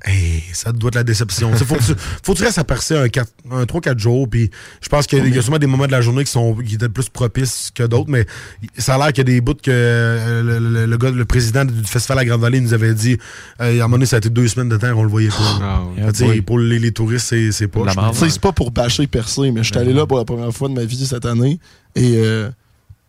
Hey, ça doit être la déception. Faut, que tu, faut que tu restes à percer un, quatre- un 3-4 jours. Puis je pense qu'il y a- sûrement des moments de la journée qui sont qui étaient plus propices que d'autres. Mais ça a l'air qu'il y a des bouts que euh, le, le- le gars, le président du Festival à Grande-Vallée nous avait dit. euh, à un moment donné, ça a été deux semaines de temps qu'on le voyait pas. Boy. pour les, les touristes, c'est c'est pas. c'est pas pour bâcher percer, mais je suis allé là pour la première fois de ma vie cette année. Et. euh,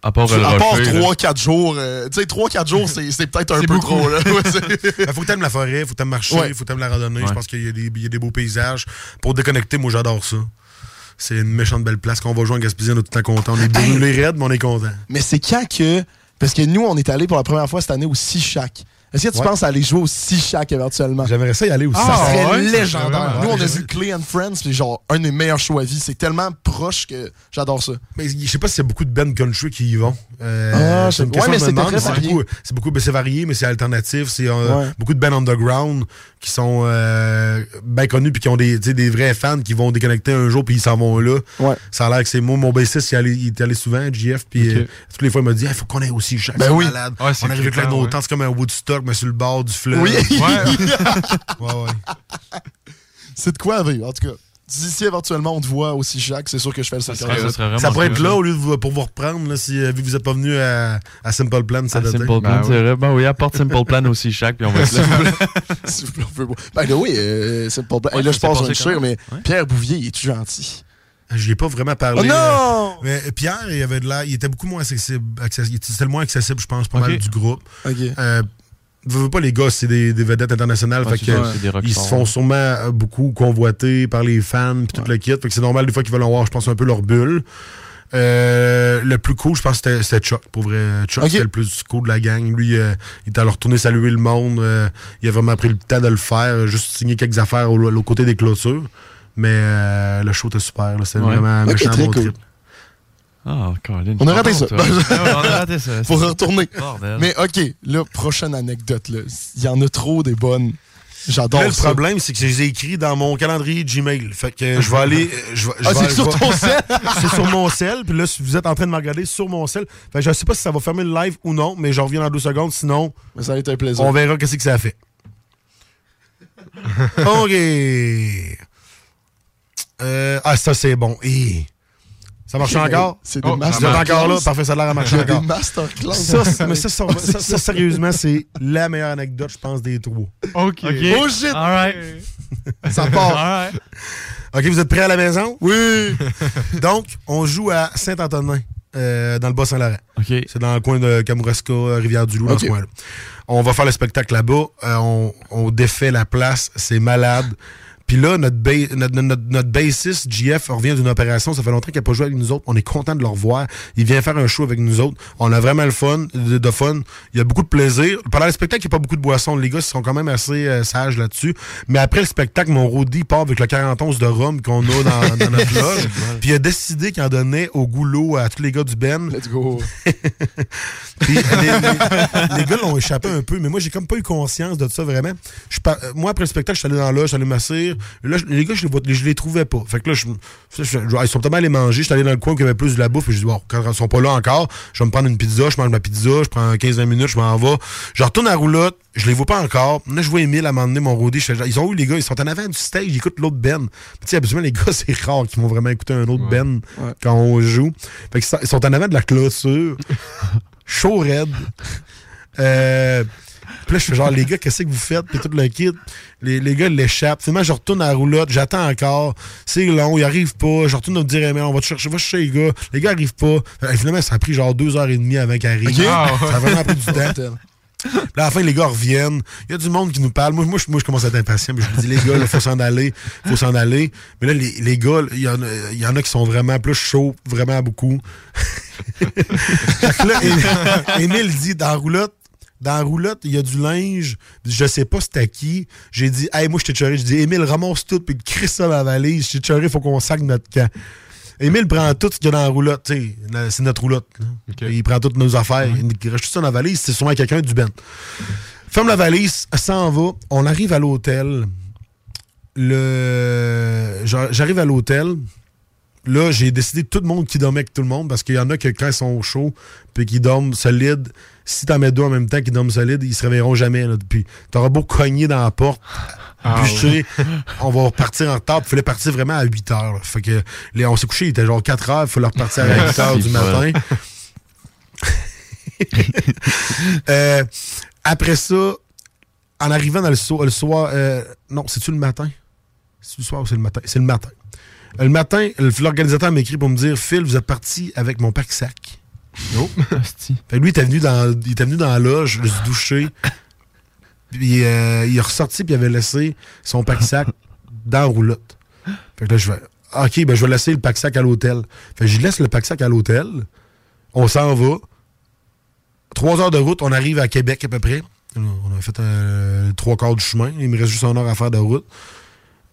À part, à le part rocher, là. 3-4 jours. euh, tu sais, 3-4 jours, c'est c'est peut-être un peu trop. Là. Ben, faut que t'aimes la forêt, faut que t'aimes marcher, Ouais. faut que t'aimes la randonnée. Ouais. Je pense qu'il y, a des- il y a des beaux paysages. Pour déconnecter, moi, j'adore ça. C'est une méchante belle place. Quand on va jouer en Gaspésie, on est tout le temps content. On est brûlés raides, mais on est content. mais c'est quand que. Parce que nous, on est allé pour la première fois cette année au Sichac. Est-ce que tu Ouais. penses à aller jouer au Sichac éventuellement? J'aimerais ça y aller aussi. Ça Ah, serait ouais, ça légendaire. serait vraiment- Nous, on a vu Clay and Friends, c'est genre un des meilleurs choix à vie. C'est tellement proche que j'adore ça. Mais je sais pas si c'est beaucoup de Ben Country qui y vont. Euh, Ah, c'est une ouais, mais C'est varié. beaucoup- C'est beaucoup, ben, c'est varié, mais c'est alternatif. C'est euh, Ouais. beaucoup de bands underground qui sont euh, bien connus puis qui ont des, tu sais, des vrais fans qui vont déconnecter un jour puis ils s'en vont là. Ça a l'air que c'est moi, mon bassiste, il, est allé- il est allé souvent, JF, puis euh, toutes les fois il m'a dit il faut qu'on ait aussi chaque Ben oui. malade. On arrive avec tentes, c'est comme un Woodstock, mais sur le bord du fleuve. Oui. ouais. ouais, ouais. C'est de quoi à vivre, en tout cas. D'ici, éventuellement, on te voit au Sichac. C'est sûr que je fais le 5 serait- ça serait vraiment Ça pourrait être là ça. au lieu de vous, pour vous reprendre, là, si, euh, vu que vous n'êtes pas venu à, à Simple Plan Ah, été. Simple Plan, c'est vrai. Ben oui, apporte Simple Plan aussi, chaque, puis on va être là. S'il vous plaît, on peut- Ben là, oui, euh, pas Ouais, Et là, ça je un quand chire, même. mais Pierre Bouvier, il est-tu gentil? Je ai pas vraiment parlé. Oh non! euh, Mais Pierre, il avait de l'air, il était beaucoup moins accessible. accessible- C'était le moins accessible, je pense, pas Ok. mal du groupe. Ok. Euh, veux, veux pas, les gars, c'est des, des vedettes internationales. Ouais, fait c'est que, ça, c'est des rockstars. ils se font sûrement euh, beaucoup convoiter par les fans puis tout le kit. Fait que c'est normal des fois qu'ils veulent avoir, je pense, un peu leur bulle. Euh, le plus cool, je pense, c'était c'était Chuck. Pour vrai, Chuck, Ok. c'était le plus cool de la gang. Lui, euh, il est allé retourner saluer le monde. euh, il a vraiment pris le temps de le faire. Juste signer quelques affaires au, au côté des clôtures. Mais euh, le show était super. C'était Ouais. vraiment un Ok, méchant très bon cool. trip. Ah, Colin. On a raté ça. Ouais, on a raté ça. Faut retourner. Bordel. Mais OK, là, prochaine anecdote. Il y en a trop des bonnes. J'adore le problème, c'est que je les ai écrits dans mon calendrier Gmail. Fait que je vais aller. euh, Je vais, je Ah, c'est sur ton sel? c'est sur mon sel. Puis là, si vous êtes en train de me regarder sur mon sel, fait que je sais pas si ça va fermer le live ou non, mais je reviens dans deux secondes. Sinon, Mais ça va être un plaisir. on verra qu'est-ce que ça a fait. OK. Euh, ah, ça, c'est bon. Et... Ça marche encore? C'est des Oh, masterclass. Encore là? Parfait, ça a l'air à marcher des encore. masterclass. Ça, mais ça, ça, ça, ça, sérieusement, c'est la meilleure anecdote, je pense, des trois. OK. Oh shit! Alright. Ça part. OK, vous êtes prêts à la maison? Oui! Donc, on joue à Saint-Antonin, euh, dans le Bas-Saint-Laurent. OK. C'est dans le coin de Kamouraska, Rivière-du-Loup, dans ce coin-là. On va faire le spectacle là-bas. Euh, on, on défait la place. C'est malade. Puis là, notre, ba- notre, notre, notre bassiste, JF, revient d'une opération. Ça fait longtemps qu'il n'a pas joué avec nous autres. On est content de le revoir. Il vient faire un show avec nous autres. On a vraiment le fun, de, de fun. Il y a beaucoup de plaisir. Pendant le spectacle, il n'y a pas beaucoup de boissons. Les gars ils sont quand même assez euh, sages là-dessus. Mais après le spectacle, mon roadie part avec le 40 onces de rhum qu'on a dans, dans notre loge. Puis il a décidé qu'il en donnait au goulot à tous les gars du Ben. Let's go. Puis, les, les- les gars l'ont échappé un peu, mais moi, j'ai comme pas eu conscience de ça vraiment. Je euh, moi, après le spectacle, je suis allé dans là, je suis allé Là, les gars, je les, je les trouvais pas. Fait que là, je, je- je- ils sont tellement allés manger. Je suis allé dans le coin où il y avait plus de la bouffe. Et je dis, bon, quand ils sont pas là encore, je vais me prendre une pizza, je mange ma pizza, je prends 15-20 minutes, je m'en vais. Je retourne à la roulotte, je les vois pas encore. Là, je vois Emile à un moment donné, mon rodé. Ils sont où, les gars? Ils sont en avant du stage, ils écoutent l'autre Ben. Tu sais, habituellement, les gars, c'est rare qu'ils vont vraiment écouter un autre Ben quand on joue. Fait que ils sont en avant de la clôture. chaud raide. Euh, puis là, je fais genre, les gars, qu'est-ce que vous faites? Puis tout le kit. Les, les gars l'échappent. Finalement, je retourne à la roulotte, j'attends encore. C'est long, ils arrivent pas. Je retourne me dire, mais on va te chercher, va chercher les gars. Les gars arrivent pas. Fait, finalement, ça a pris genre deux heures et demie avant qu'ils arrivent. Ah, Ça a vraiment pris du temps. Puis là, à la fin, les gars reviennent. Il y a du monde qui nous parle. Moi, moi, je, moi, je commence à être impatient. Mais je me dis, les gars, il faut s'en aller. faut s'en aller. Mais là, les, les gars, il y, en a- y en a qui sont vraiment plus chauds, vraiment beaucoup. Fait que là, Émile dit, dans la roulotte, Dans la roulotte, il y a du linge. Je sais pas c'était qui. J'ai dit, hey, moi, je t'ai choré. J'ai dit, Émile, ramasse tout, puis crisse ça dans la valise. Je t'ai choré, il faut qu'on sac notre camp. Émile prend tout ce qu'il y a dans la roulotte. C'est notre roulotte. Il prend toutes nos affaires. Il reste tout ça dans la valise. C'est souvent quelqu'un du Ben. Ferme la valise, s'en va. On arrive à l'hôtel. Le... j'a- J'arrive à l'hôtel. Là, j'ai décidé tout le monde qui dormait avec tout le monde parce qu'il y en a que quand ils sont chauds puis qu'ils dorment solides, si t'en mets deux en même temps qui dorment solides, ils se réveilleront jamais. Là. Puis t'auras beau cogner dans la porte, Ah, bûcher, on va repartir en retard. Il fallait partir vraiment à 8 heures. là. Fait que les- on s'est couché, il était genre 4 heures, il fallait repartir à 8 heures du matin. Euh, après ça, en arrivant dans le, so- le soir, euh, non, c'est-tu le matin? C'est le soir ou c'est le matin? C'est le matin. Euh, Le matin, l'organisateur m'écrit pour me dire Phil, vous êtes parti avec mon pack-sac. Oh, fait que lui, il était venu dans, il était venu dans la loge, le se doucher. Puis euh, il est ressorti, puis il avait laissé son pack-sac dans la roulotte. Fait que là, je fais OK, ben je vais laisser le pack-sac à l'hôtel. Fait que je laisse le pack-sac à l'hôtel. On s'en va. Trois heures de route, on arrive à Québec à peu près. On a fait euh, trois quarts du chemin. Il me reste juste une heure à faire de route.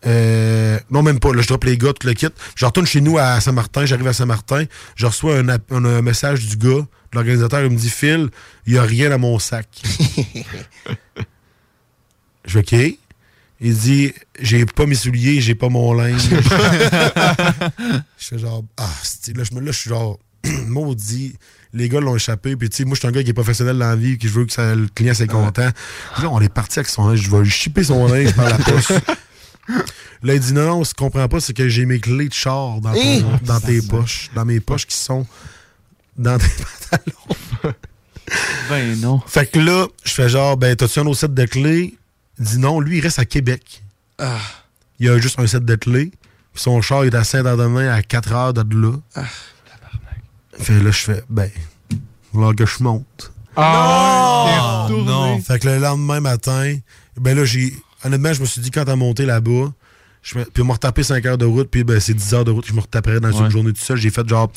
Euh, non, même pas. Là, je drop les gars, tout le kit. Je retourne chez nous à Saint-Martin. J'arrive à Saint-Martin. Je reçois un, app- un- un message du gars, de l'organisateur. Il me dit Phil, il n'y a rien dans mon sac. je OK. Il dit J'ai pas mes souliers, j'ai pas mon linge. je fais genre Ah, c'est- là, je, me- là, je suis genre maudit. Les gars l'ont échappé. Puis, tu sais, moi, je suis un gars qui est professionnel dans la vie, qui je veux que ça- le client soit content. Là, on est parti avec son linge. Je vais lui chipper son linge par la poche. Là, il dit non, non, ce qu'on comprend pas, c'est que j'ai mes clés de char dans, ton- dans tes poches, dans mes poches qui sont dans tes pantalons. Ben non. Fait que là, je fais genre, ben, t'as-tu un autre set de clés? Il dit non, lui, il reste à Québec. Il a juste un set de clés. Puis son char est à Saint-Antonin à 4 heures de là. Fait là, je fais, ben, là que je monte. Ah, non! non! Fait que le lendemain matin, ben là, j'ai. Honnêtement, je me suis dit, quand t'as monté là-bas, je me- puis on m'a retapé 5 heures de route, puis ben, c'est 10 heures de route que je me retaperais dans une Ouais. journée tout seul. J'ai fait genre,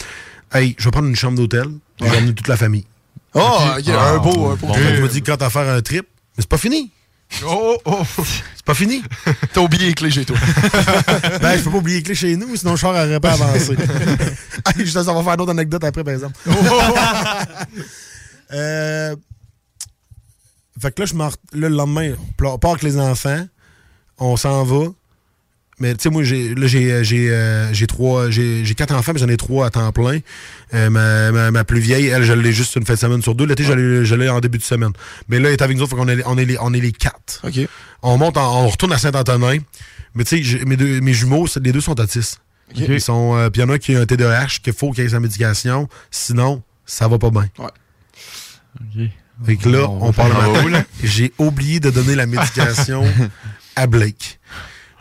hey, je vais prendre une chambre d'hôtel, j'ai emmené toute la famille. Oh, ok, un beau- un beau trip. Je me dis, quand t'as faire un trip, mais c'est pas fini. Oh, oh! C'est pas fini. T'as oublié les clés chez toi. ben, je peux pas oublier les clés chez nous, sinon le char n'aurait pas avancé. Hey, je sais, on va faire d'autres anecdotes après, par exemple. Euh, fait que là, je là, le lendemain, on part avec les enfants, on s'en va. Mais tu sais, moi, j'ai, là, j'ai, j'ai, euh, j'ai trois, j'ai, j'ai quatre enfants, mais j'en ai trois à temps plein. Euh, ma, ma, ma plus vieille, elle, je l'ai juste une fin de semaine sur deux. L'été, je l'ai- je l'ai en début de semaine. Mais là, elle est avec nous autres, fait qu'on est, on est les, on est les quatre. On monte, en- on retourne à Saint-Antonin. Mais tu sais, mes, deux- mes jumeaux, c'est- les deux sont autistes. Ok. Ils sont, euh, puis il y en a qui a un TDAH, qu'il faut qu'il ait sa médication. Sinon, ça va pas bien. Fait que là, On on, parle matin. J'ai oublié de donner la médication à Blake.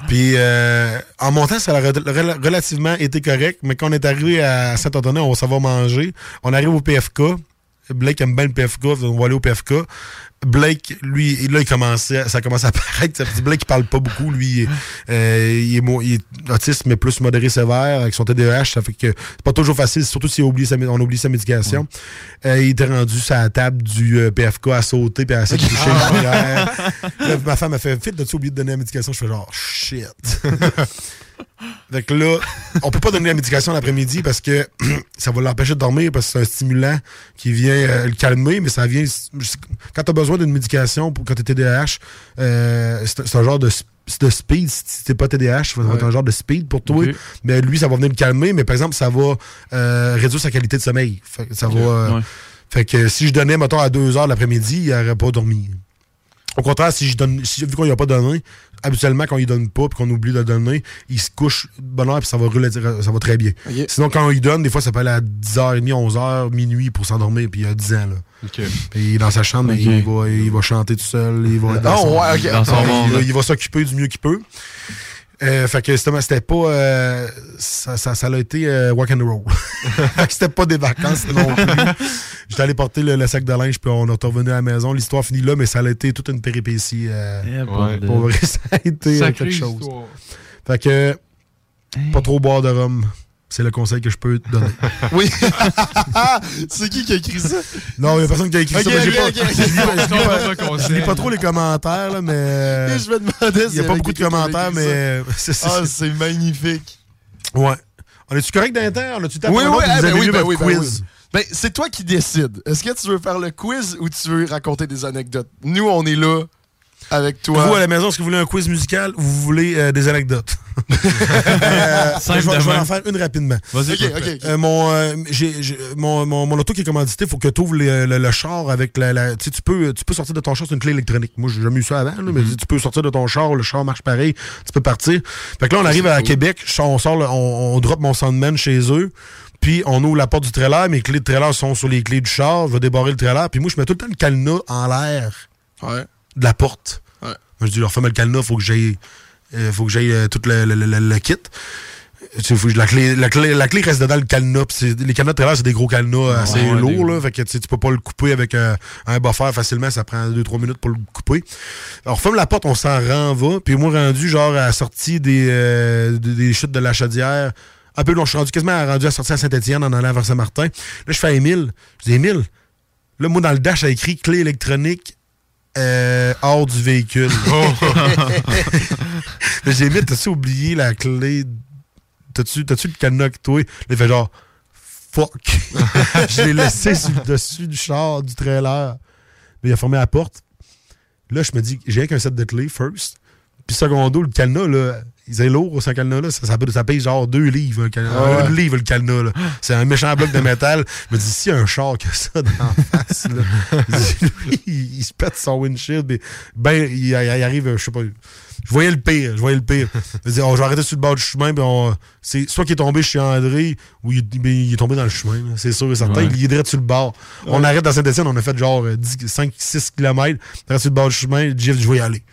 Puis euh, en montant, ça a rel- rel- relativement été correct, mais quand on est arrivé à Saint-Antonin, on va manger. On arrive au PFK. Blake aime bien le PFK, on va aller au PFK. Blake, lui, là, il commençait, ça commence à paraître. Blake, il parle pas beaucoup. Lui, il est, euh, il est mo- il est autiste, mais plus modéré sévère avec son TDAH. Ça fait que c'est pas toujours facile, surtout si on oublie sa, mé- on oublie sa médication. Euh, il était rendu sur la table du euh, PFK à sauter puis à barrière. Là, ma femme a fait Fit, as-tu oublié de donner la médication? Je fais genre shit. fait que là, on peut pas donner la médication l'après-midi parce que ça va l'empêcher de dormir parce que c'est un stimulant qui vient euh, le calmer, mais ça vient. Quand tu as besoin d'une médication pour quand tu es TDAH, euh, c'est un genre de, sp- de speed. Si t'es pas TDAH, ça va être un genre de speed pour toi. Mais lui, ça va venir le calmer, mais par exemple, ça va euh, réduire sa qualité de sommeil. Fait que ça Ok. va. Ouais. Fait que si je donnais, mettons, à 2 heures l'après-midi, il n'aurait pas dormi. Au contraire, si je donne, si, vu qu'on lui a pas donné, habituellement, quand il donne pas puis qu'on oublie de donner, il se couche de bonne heure puis ça va, ça va très bien. Sinon, quand il donne, des fois, ça peut aller à 10h30, 11h, minuit pour s'endormir, puis il a 10 ans. Là. OK. Puis il est dans sa chambre, il, va, il va chanter tout seul, il va Ah, son, ouais, ok. Dans son monde, il va s'occuper du mieux qu'il peut. Euh, fait que justement, c'était pas. euh, ça, ça, ça a été euh, walk and roll. Fait que c'était pas des vacances non plus. J'étais allé porter le, le sac de linge, puis on est revenu à la maison. L'histoire finit là, mais ça a été toute une péripétie. euh, Eh, bordel. pour vrai, ça a été euh, quelque chose. histoire. Fait que, pas trop boire de rhum. C'est le conseil que je peux te donner. Oui. c'est qui qui a écrit ça? Non, il n'y a personne qui a écrit ça. mais pas- je lis pas- je lis pas- trop les commentaires, là, mais. euh, Je me demandais Il n'y a pas beaucoup de commentaires, mais. c'est- Ah, c'est- c'est magnifique. Ouais. On est-tu correct d'inter? On a-tu tapé Oui, oui, vous ben avez oui, ben oui, ben quiz? oui. Ben, c'est toi qui décides. Est-ce que tu veux faire le quiz ou tu veux raconter des anecdotes? Nous, on est là avec toi. Vous, à la maison, est-ce que vous voulez un quiz musical ou vous voulez euh, des anecdotes? Euh, je, vais, je vais demain. en faire une rapidement. Vas-y. Ok, ok, ok. Euh, mon, euh, j'ai- j'ai- mon, mon, mon auto qui est commandité, il faut que tu ouvres le, le- le char avec la. la- tu sais, tu peux, tu peux sortir de ton char, c'est une clé électronique. Moi, j'ai jamais eu ça avant, là, mais Mhm. tu peux sortir de ton char, le char marche pareil, tu peux partir. Fait que là, on arrive à Québec, on sort, le- on, on drop mon Sandman chez eux. Puis on ouvre la porte du trailer, mes clés de trailer sont sur les clés du char, je vais débarrer le trailer, puis moi je mets tout le temps le cadenas en l'air Ouais. de la porte. Je dis, ferme le cadenas, faut que j'aille euh, faut que j'aille euh, tout le, le- le- le kit. Faut que la, clé, la, clé, la clé reste dedans le cadenas. Les cadenas de trailer, c'est des gros cadenas assez ouais, lourds. Là, fait que tu peux pas le couper avec euh, un buffer facilement. Ça prend 2-3 minutes pour le couper. Alors, ferme la porte, on s'en renvoie. Puis moi, rendu genre à la sortie des, euh, des, chutes de la chaudière, un peu long, je suis rendu quasiment rendu à sortir à Saint-Étienne en allant vers Saint-Martin. Là, je fais Émile. Je dis Émile, là, moi, dans le dash, j'ai écrit clé électronique euh, hors du véhicule. J'ai mis, t'as-tu oublié la clé? T'as-tu, t'as-tu le cadenas avec toi? Là, il fait genre, fuck. je l'ai laissé sur le dessus du char, du trailer. Mais il a fermé la porte. Là, je me dis, j'ai rien qu'un set de clés, first. Puis secondo, le cadenas, là, il est lourd, ce cadenas-là. Ça, ça, ça paye genre deux livres, un cadenas. Ah ouais. Un livre, le cadenas. C'est un méchant bloc de métal. Je me dis, s'il y a un char que ça d'en face, là, lui, il, il se pète son windshield. Ben, il, il arrive, je sais pas. Je voyais le pire, je voyais le pire. Je me dis, je vais arrêter sur le bord du chemin, puis on- c'est soit qu'il est tombé chez André, ou il, ben, il est tombé dans le chemin, là, c'est sûr et certain. Ouais. Il est direct sur le bord. On arrête dans Saint-Etienne, on a fait genre 5-6 km, direct sur le bord du chemin, Jeff, je vais y aller.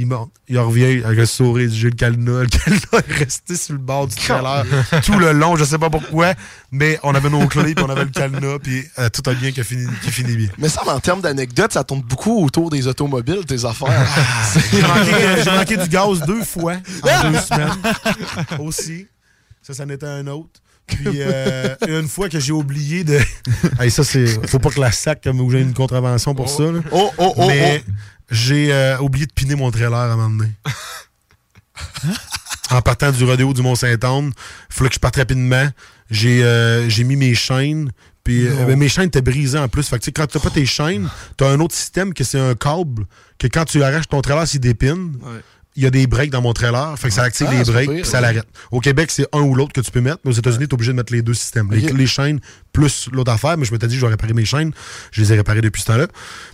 Il monte, il revient avec le sourire, il dit, j'ai le cadenas est resté sur le bord du trailer tout le long, je sais pas pourquoi, mais on avait nos clés, puis on avait le cadenas, puis euh, tout a bien qui finit, qui finit bien. Mais ça, en termes d'anecdotes, ça tourne beaucoup autour des automobiles, tes affaires. J'ai manqué, euh, j'ai manqué du gaz deux fois en deux semaines. Aussi. Ça, ça en était un autre. Puis euh, une fois que j'ai oublié de. Hey, ça, c'est. Faut pas que la sac comme où j'ai une contravention pour ça. là. Oh, oh, oh, Mais oh. J'ai euh, oublié de piner mon trailer à un moment donné. en partant du rodéo du Mont-Saint-Anne, il fallait que je parte rapidement. J'ai euh, mis mes chaînes. Puis euh, mes chaînes étaient brisées en plus. Fait que, quand tu n'as pas tes chaînes, tu as un autre système que c'est un câble que quand tu arraches ton trailer, s'il dépine, Ouais. Il y a des breaks dans mon trailer. Fait que ça active Ah, les breaks puis ça ouais. l'arrête. Au Québec, c'est un ou l'autre que tu peux mettre, mais aux États-Unis, tu es obligé de mettre les deux systèmes. Les, chaînes plus l'autre affaire, mais je m'étais dit je vais réparer mes chaînes. Je les ai réparées depuis ce temps-là.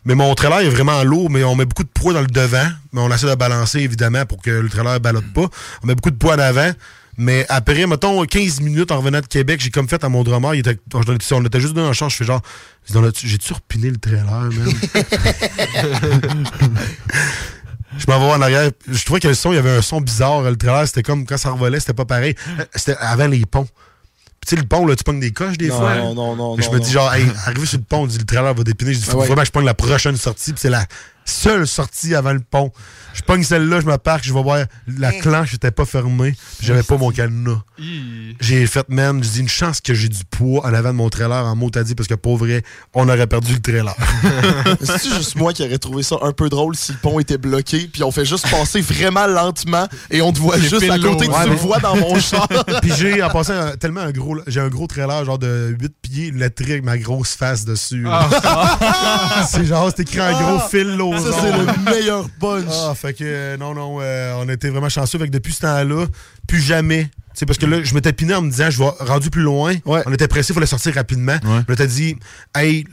Mais mon trailer est vraiment lourd, mais on met beaucoup de poids dans le devant. Mais on essaie de balancer, évidemment, pour que le trailer ne ballotte pas. On met beaucoup de poids en avant. Mais après, mettons, 15 minutes en revenant de Québec, j'ai comme fait à mon drummer, il était, on était- juste dans un champ, je fais genre, j'ai-tu repiné le trailer, man? Je m'en vais en arrière. Je trouvais que le son, il y avait un son bizarre. Le trailer, c'était comme quand ça revolait, c'était pas pareil. Euh, C'était avant les ponts. Puis tu sais, le pont, là, tu pognes des coches des Non, fois? non, non, non, Puis je me dis, genre, hey, arrivé sur le pont, on dit, le trailer va dépiner. Je dis, faut Ah ouais. vraiment que je pogne la prochaine sortie. Puis c'est la seule sortie avant le pont. Je pogne celle-là, je me parque, je vais voir la clenche n'était pas fermée. Puis j'avais pas mon cadenas. J'ai fait, man, je dis une chance que j'ai du poids en avant de mon trailer en mot t'as dit parce que pour vrai, on aurait perdu le trailer. C'est juste moi qui aurais trouvé ça un peu drôle si le pont était bloqué, puis on fait juste passer vraiment lentement et on te voit juste à côté, tu ouais, me mais- vois dans mon char. Puis j'ai, en passant, un- tellement un gros. J'ai un gros trailer, genre de 8 pieds, lettré avec ma grosse face dessus. là. c'est genre, c'est écrit en gros Ah, fil ça, c'est le meilleur punch. Ah, fait que, euh, non, non, euh, on été vraiment chanceux. Fait que depuis ce temps-là, plus jamais. C'est parce que là, je m'étais piné en me disant, je vais rendu plus loin. On était pressé, il fallait sortir rapidement. Je m'étais dit, hey,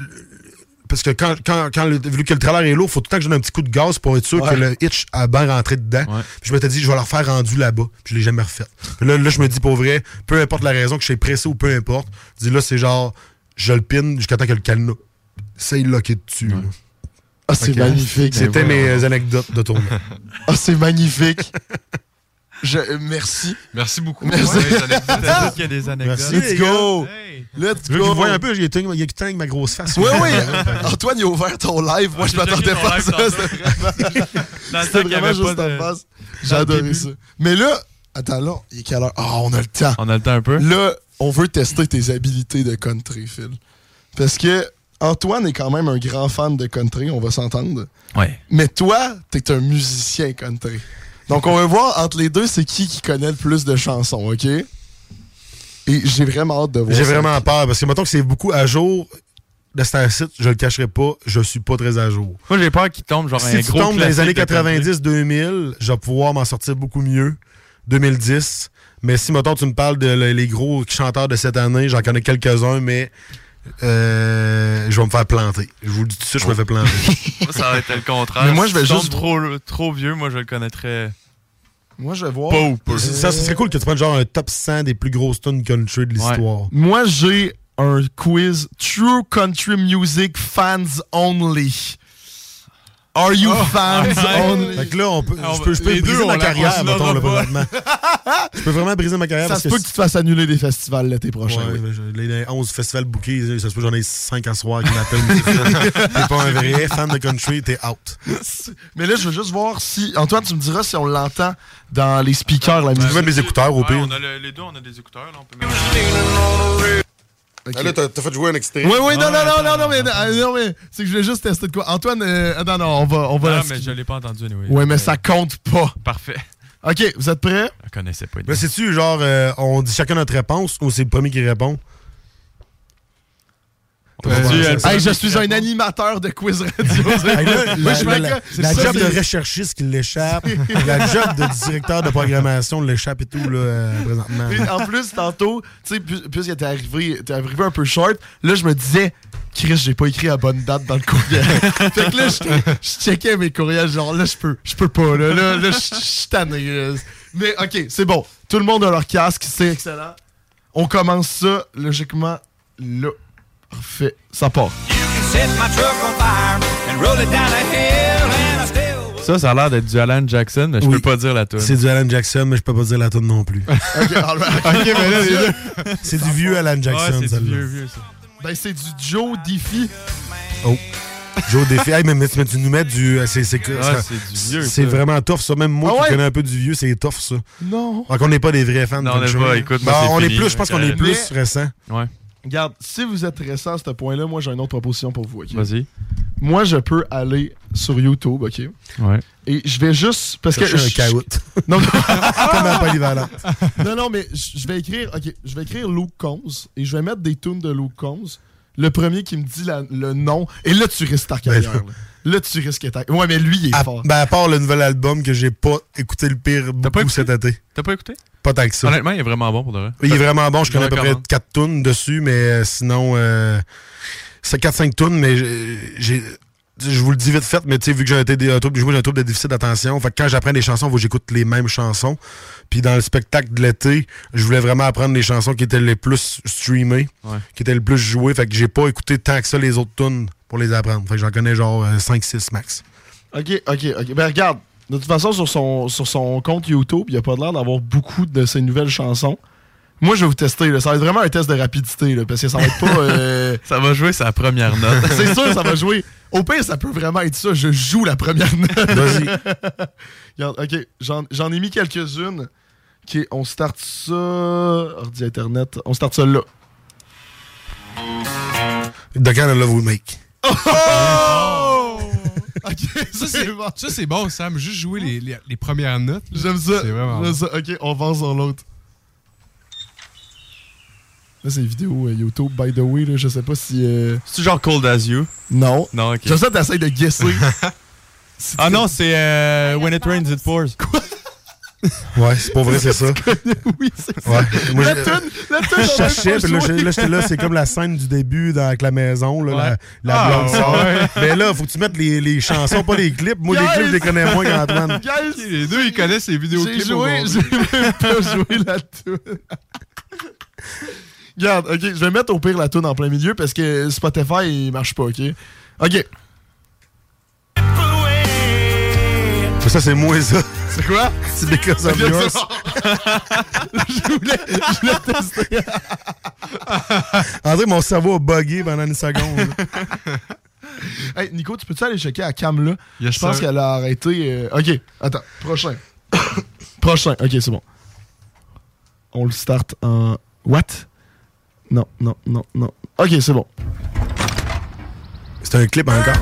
parce que quand, quand, quand le, vu que le trailer est lourd, faut tout le temps que je donne un petit coup de gaz pour être sûr Ouais. que le hitch a bien rentré dedans. Puis je m'étais dit, je vais leur faire rendu là-bas. Puis je l'ai jamais refait. Puis là, là, je me dis, pour vrai, peu importe la raison que je suis pressé ou peu importe, je dis là, c'est genre, je le pine jusqu'à temps que le cadenas s'est locké dessus. Ah, c'est Fait que, magnifique. C'était mes anecdotes de tournée. Ah, c'est magnifique. Je, merci. Merci beaucoup. Merci. Peut-être qu'il y a des anecdotes. Merci. Let's go. gars. Let's go. je vois un peu, il il avec ma grosse face. Oui, oui. Antoine, il a ouvert ton live. Moi, je J'ai m'attendais pas à ça. C'était vraiment, y vraiment juste de- face. J'ai adoré ça. Mais là, attends, là, il est quelle heure? Ah, on a le temps. On a le temps un peu. Là, on veut tester tes habilités de country, Phil. Parce que Antoine est quand même un grand fan de country, on va s'entendre. Ouais. Mais toi, t'es un musicien country. Donc, on va voir entre les deux, c'est qui qui connaît le plus de chansons, OK? Et j'ai vraiment hâte de voir J'ai vraiment peur parce que mettons que c'est beaucoup à jour de cet site, je le cacherai pas, je suis pas très à jour. Moi, j'ai peur qu'il tombe genre si un tu gros tombes dans les années classique de country. 90-2000, je vais pouvoir m'en sortir beaucoup mieux. 2010. Mais si, mettons, tu me parles de le- les gros chanteurs de cette année, j'en connais quelques-uns, mais euh, je vais me faire planter. Je vous le dis tout de suite, je me fais planter. Moi, ça va être le contraire. Mais moi, je vais Si juste- trop, trop vieux, moi, je le connaîtrais. Moi, je vais voir. Pas ou peu. Ça, ça serait cool que tu prennes genre un top 100 des plus grosses tunes country de l'histoire. Moi, j'ai un quiz True Country Music Fans Only. Are you Oh, fans? Ouais. only? Fait que là, on peut, On je peux, je peux briser deux, ma carrière, mettons, là, présentement. je peux vraiment briser ma carrière Ça parce se peut que tu te fasses annuler des festivals l'été prochain. Ouais, oui. je- les, les 11 festivals bookés, ça se peut que j'en ai 5 à soir qui m'appellent. T'es pas un vrai fan de country, t'es out. Mais là, je veux juste voir si. Antoine, tu me diras si on l'entend dans les speakers, la musique. mettre mes écouteurs, au Ouais, pire. on a le- les deux, on a des écouteurs. Là, on peut mettre... Ah, là, t'as t'as fait jouer un extrait. Oui, oui, non, Ah, non, non, non, non, mais, euh, non, mais c'est que je voulais juste tester de quoi. Antoine, euh, non, non, on va, on va Ah, la mais je l'ai pas entendu, anyway. Ouais, mais ça compte pas. Parfait. Ok, vous êtes prêts? Je connaissais pas. Mais c'est-tu genre, euh, on dit chacun notre réponse ou c'est le premier qui répond? Euh, hey, je suis un animateur de quiz radio. Hey, là, Moi, la, je la- fais la- que- la ça, job de recherchiste qui l'échappe, la job de directeur de programmation l'échappe et tout, là, euh, présentement. En plus, tantôt, tu sais, pu- puisque t'es arrivé, t'es arrivé un peu short, là, je me disais, Chris, j'ai pas écrit la bonne date dans le courriel. fait que là, je- checkais mes courriels, genre, là, je peux, je peux pas, là, là, là, je je suis tanné. Mais, ok, c'est bon. Tout le monde a leur casque, c'est excellent. On commence ça, logiquement, là. Parfait, ça part. Ça, ça a l'air d'être du Alan Jackson, mais je Oui. peux pas dire la tune. C'est du Alan Jackson, mais je peux pas dire la tune non plus. Ok, mais là, les deux. C'est du vieux Alan Jackson, Ouais, c'est du vieux, vieux, ça. Ben, c'est du Joe Diffie. Oh. Joe Défi. Hey, mais, mais, mais tu nous mets du. euh, C'est c'est que- Ah, ça- c'est du vieux, C'est ça. vraiment tough, ça. Même moi Ah qui ouais? connais un peu du vieux, c'est tough, ça. Non. Donc, on n'est pas des vrais fans Non, de on est pas. Écoute, moi, c'est on est plus, je pense qu'on est plus récent. Ouais. Regarde, si vous êtes récent à ce point-là, moi, j'ai une autre proposition pour vous, ok? Vas-y. Moi, je peux aller sur YouTube, OK? Ouais. Et je vais juste... Parce que... Chercher un je- caout. Non, non. Comme à Polyvalente. non, non, mais je je vais écrire... OK, je vais écrire Luke Combs et je vais mettre des tunes de Luke Combs. Le premier qui me dit la- le nom. Et là, tu risques ta carrière. Ben, là. Là, tu risques ta... Ouais, mais lui, il est À, fort. ben, à part le nouvel album que j'ai pas écouté le pire beaucoup cet été. T'as pas écouté? Pas tant que ça. Honnêtement, il est vraiment bon pour de vrai. Il est vraiment bon. Je connais à peu près recommande. 4 tunes dessus, mais euh, sinon, euh, c'est 4-5 tunes, mais j'ai-. Je vous le dis vite fait, mais tu sais, vu que j'ai un trouble, j'ai un trouble de déficit d'attention, fait que quand j'apprends des chansons, faut que j'écoute les mêmes chansons. Puis dans le spectacle de l'été, je voulais vraiment apprendre les chansons qui étaient les plus streamées, Ouais. qui étaient les plus jouées. Fait que j'ai pas écouté tant que ça les autres tunes pour les apprendre. Fait que j'en connais genre 5-6 max. OK, OK, OK. Ben, regarde. De toute façon, sur son, sur son compte YouTube, il a pas l'air d'avoir beaucoup de ses nouvelles chansons. Moi, je vais vous tester. là. Ça va être vraiment un test de rapidité, là, parce que ça va être pas... euh, Ça va jouer sa première note. C'est sûr, ça va jouer. Au pire, ça peut vraiment être ça. Je joue la première note. Vas-y. Regarde, ok, j'en j'en ai mis quelques-unes. Ok, on start ça. Ordi Internet. On start ça là. The kind of love we make. Oh! ok, Ça, c'est bon. ça, c'est bon, Sam. Juste jouer les, les- les premières notes. J'aime ça. C'est vraiment J'aime bon. ça. Ok, on va sur l'autre. Là, c'est une vidéo euh, YouTube, by the way. Là, je sais pas si. euh, C'est genre Cold as You? Non. Non, ok. J'aime ça, t'essayes de guesser. Ah non, c'est euh, When It Rains, It Pours. Ouais, c'est pas vrai, c'est ça. oui, c'est ça. Ouais. Moi, la toune, la toune, Je cherchais, puis là, j'étais là, c'est comme la scène du début dans, avec la maison, là, la, la Ah, blonde sort. ouais. Mais là, faut que tu mettes les, les chansons, pas les clips. Moi, les clips, je les connais moins qu'Antoine. Les deux, ils connaissent les vidéos J'ai joué, j'ai même pas joué la toune. Regarde, ok, je vais mettre au pire la toune en plein milieu parce que Spotify il marche pas, ok? Ok. Ça, c'est moi, ça. C'est quoi? C'est because of yours. je, voulais, je voulais tester. André, mon cerveau a bugué pendant une seconde. hey, Nico, tu peux-tu aller checker à Cam là? Yes, je pense qu'elle a arrêté. euh, Ok, attends, prochain. prochain, ok, c'est bon. On le start en. What? Non, non, non, non. Ok, c'est bon. C'est un clip encore.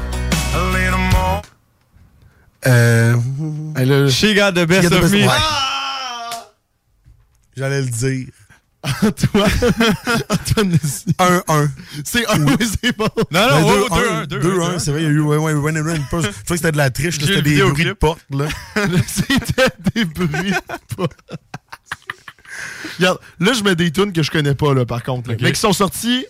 Euh. She got the best She got the of me. ouais. J'allais le dire. Toi, Antoine 1-1. C'est un, oui, c'est bon. Non, Ben, non, deux, oh, un, 2-1. deux, un, c'est vrai, il y a eu ouais, ouais, run and run. Je crois que c'était de la triche, c'était le des bruits de porte. Là. C'était des bruits de pas. Regarde, là, je mets des tunes que je connais pas, là, par contre. là. Ok. Mais qui sont sortis.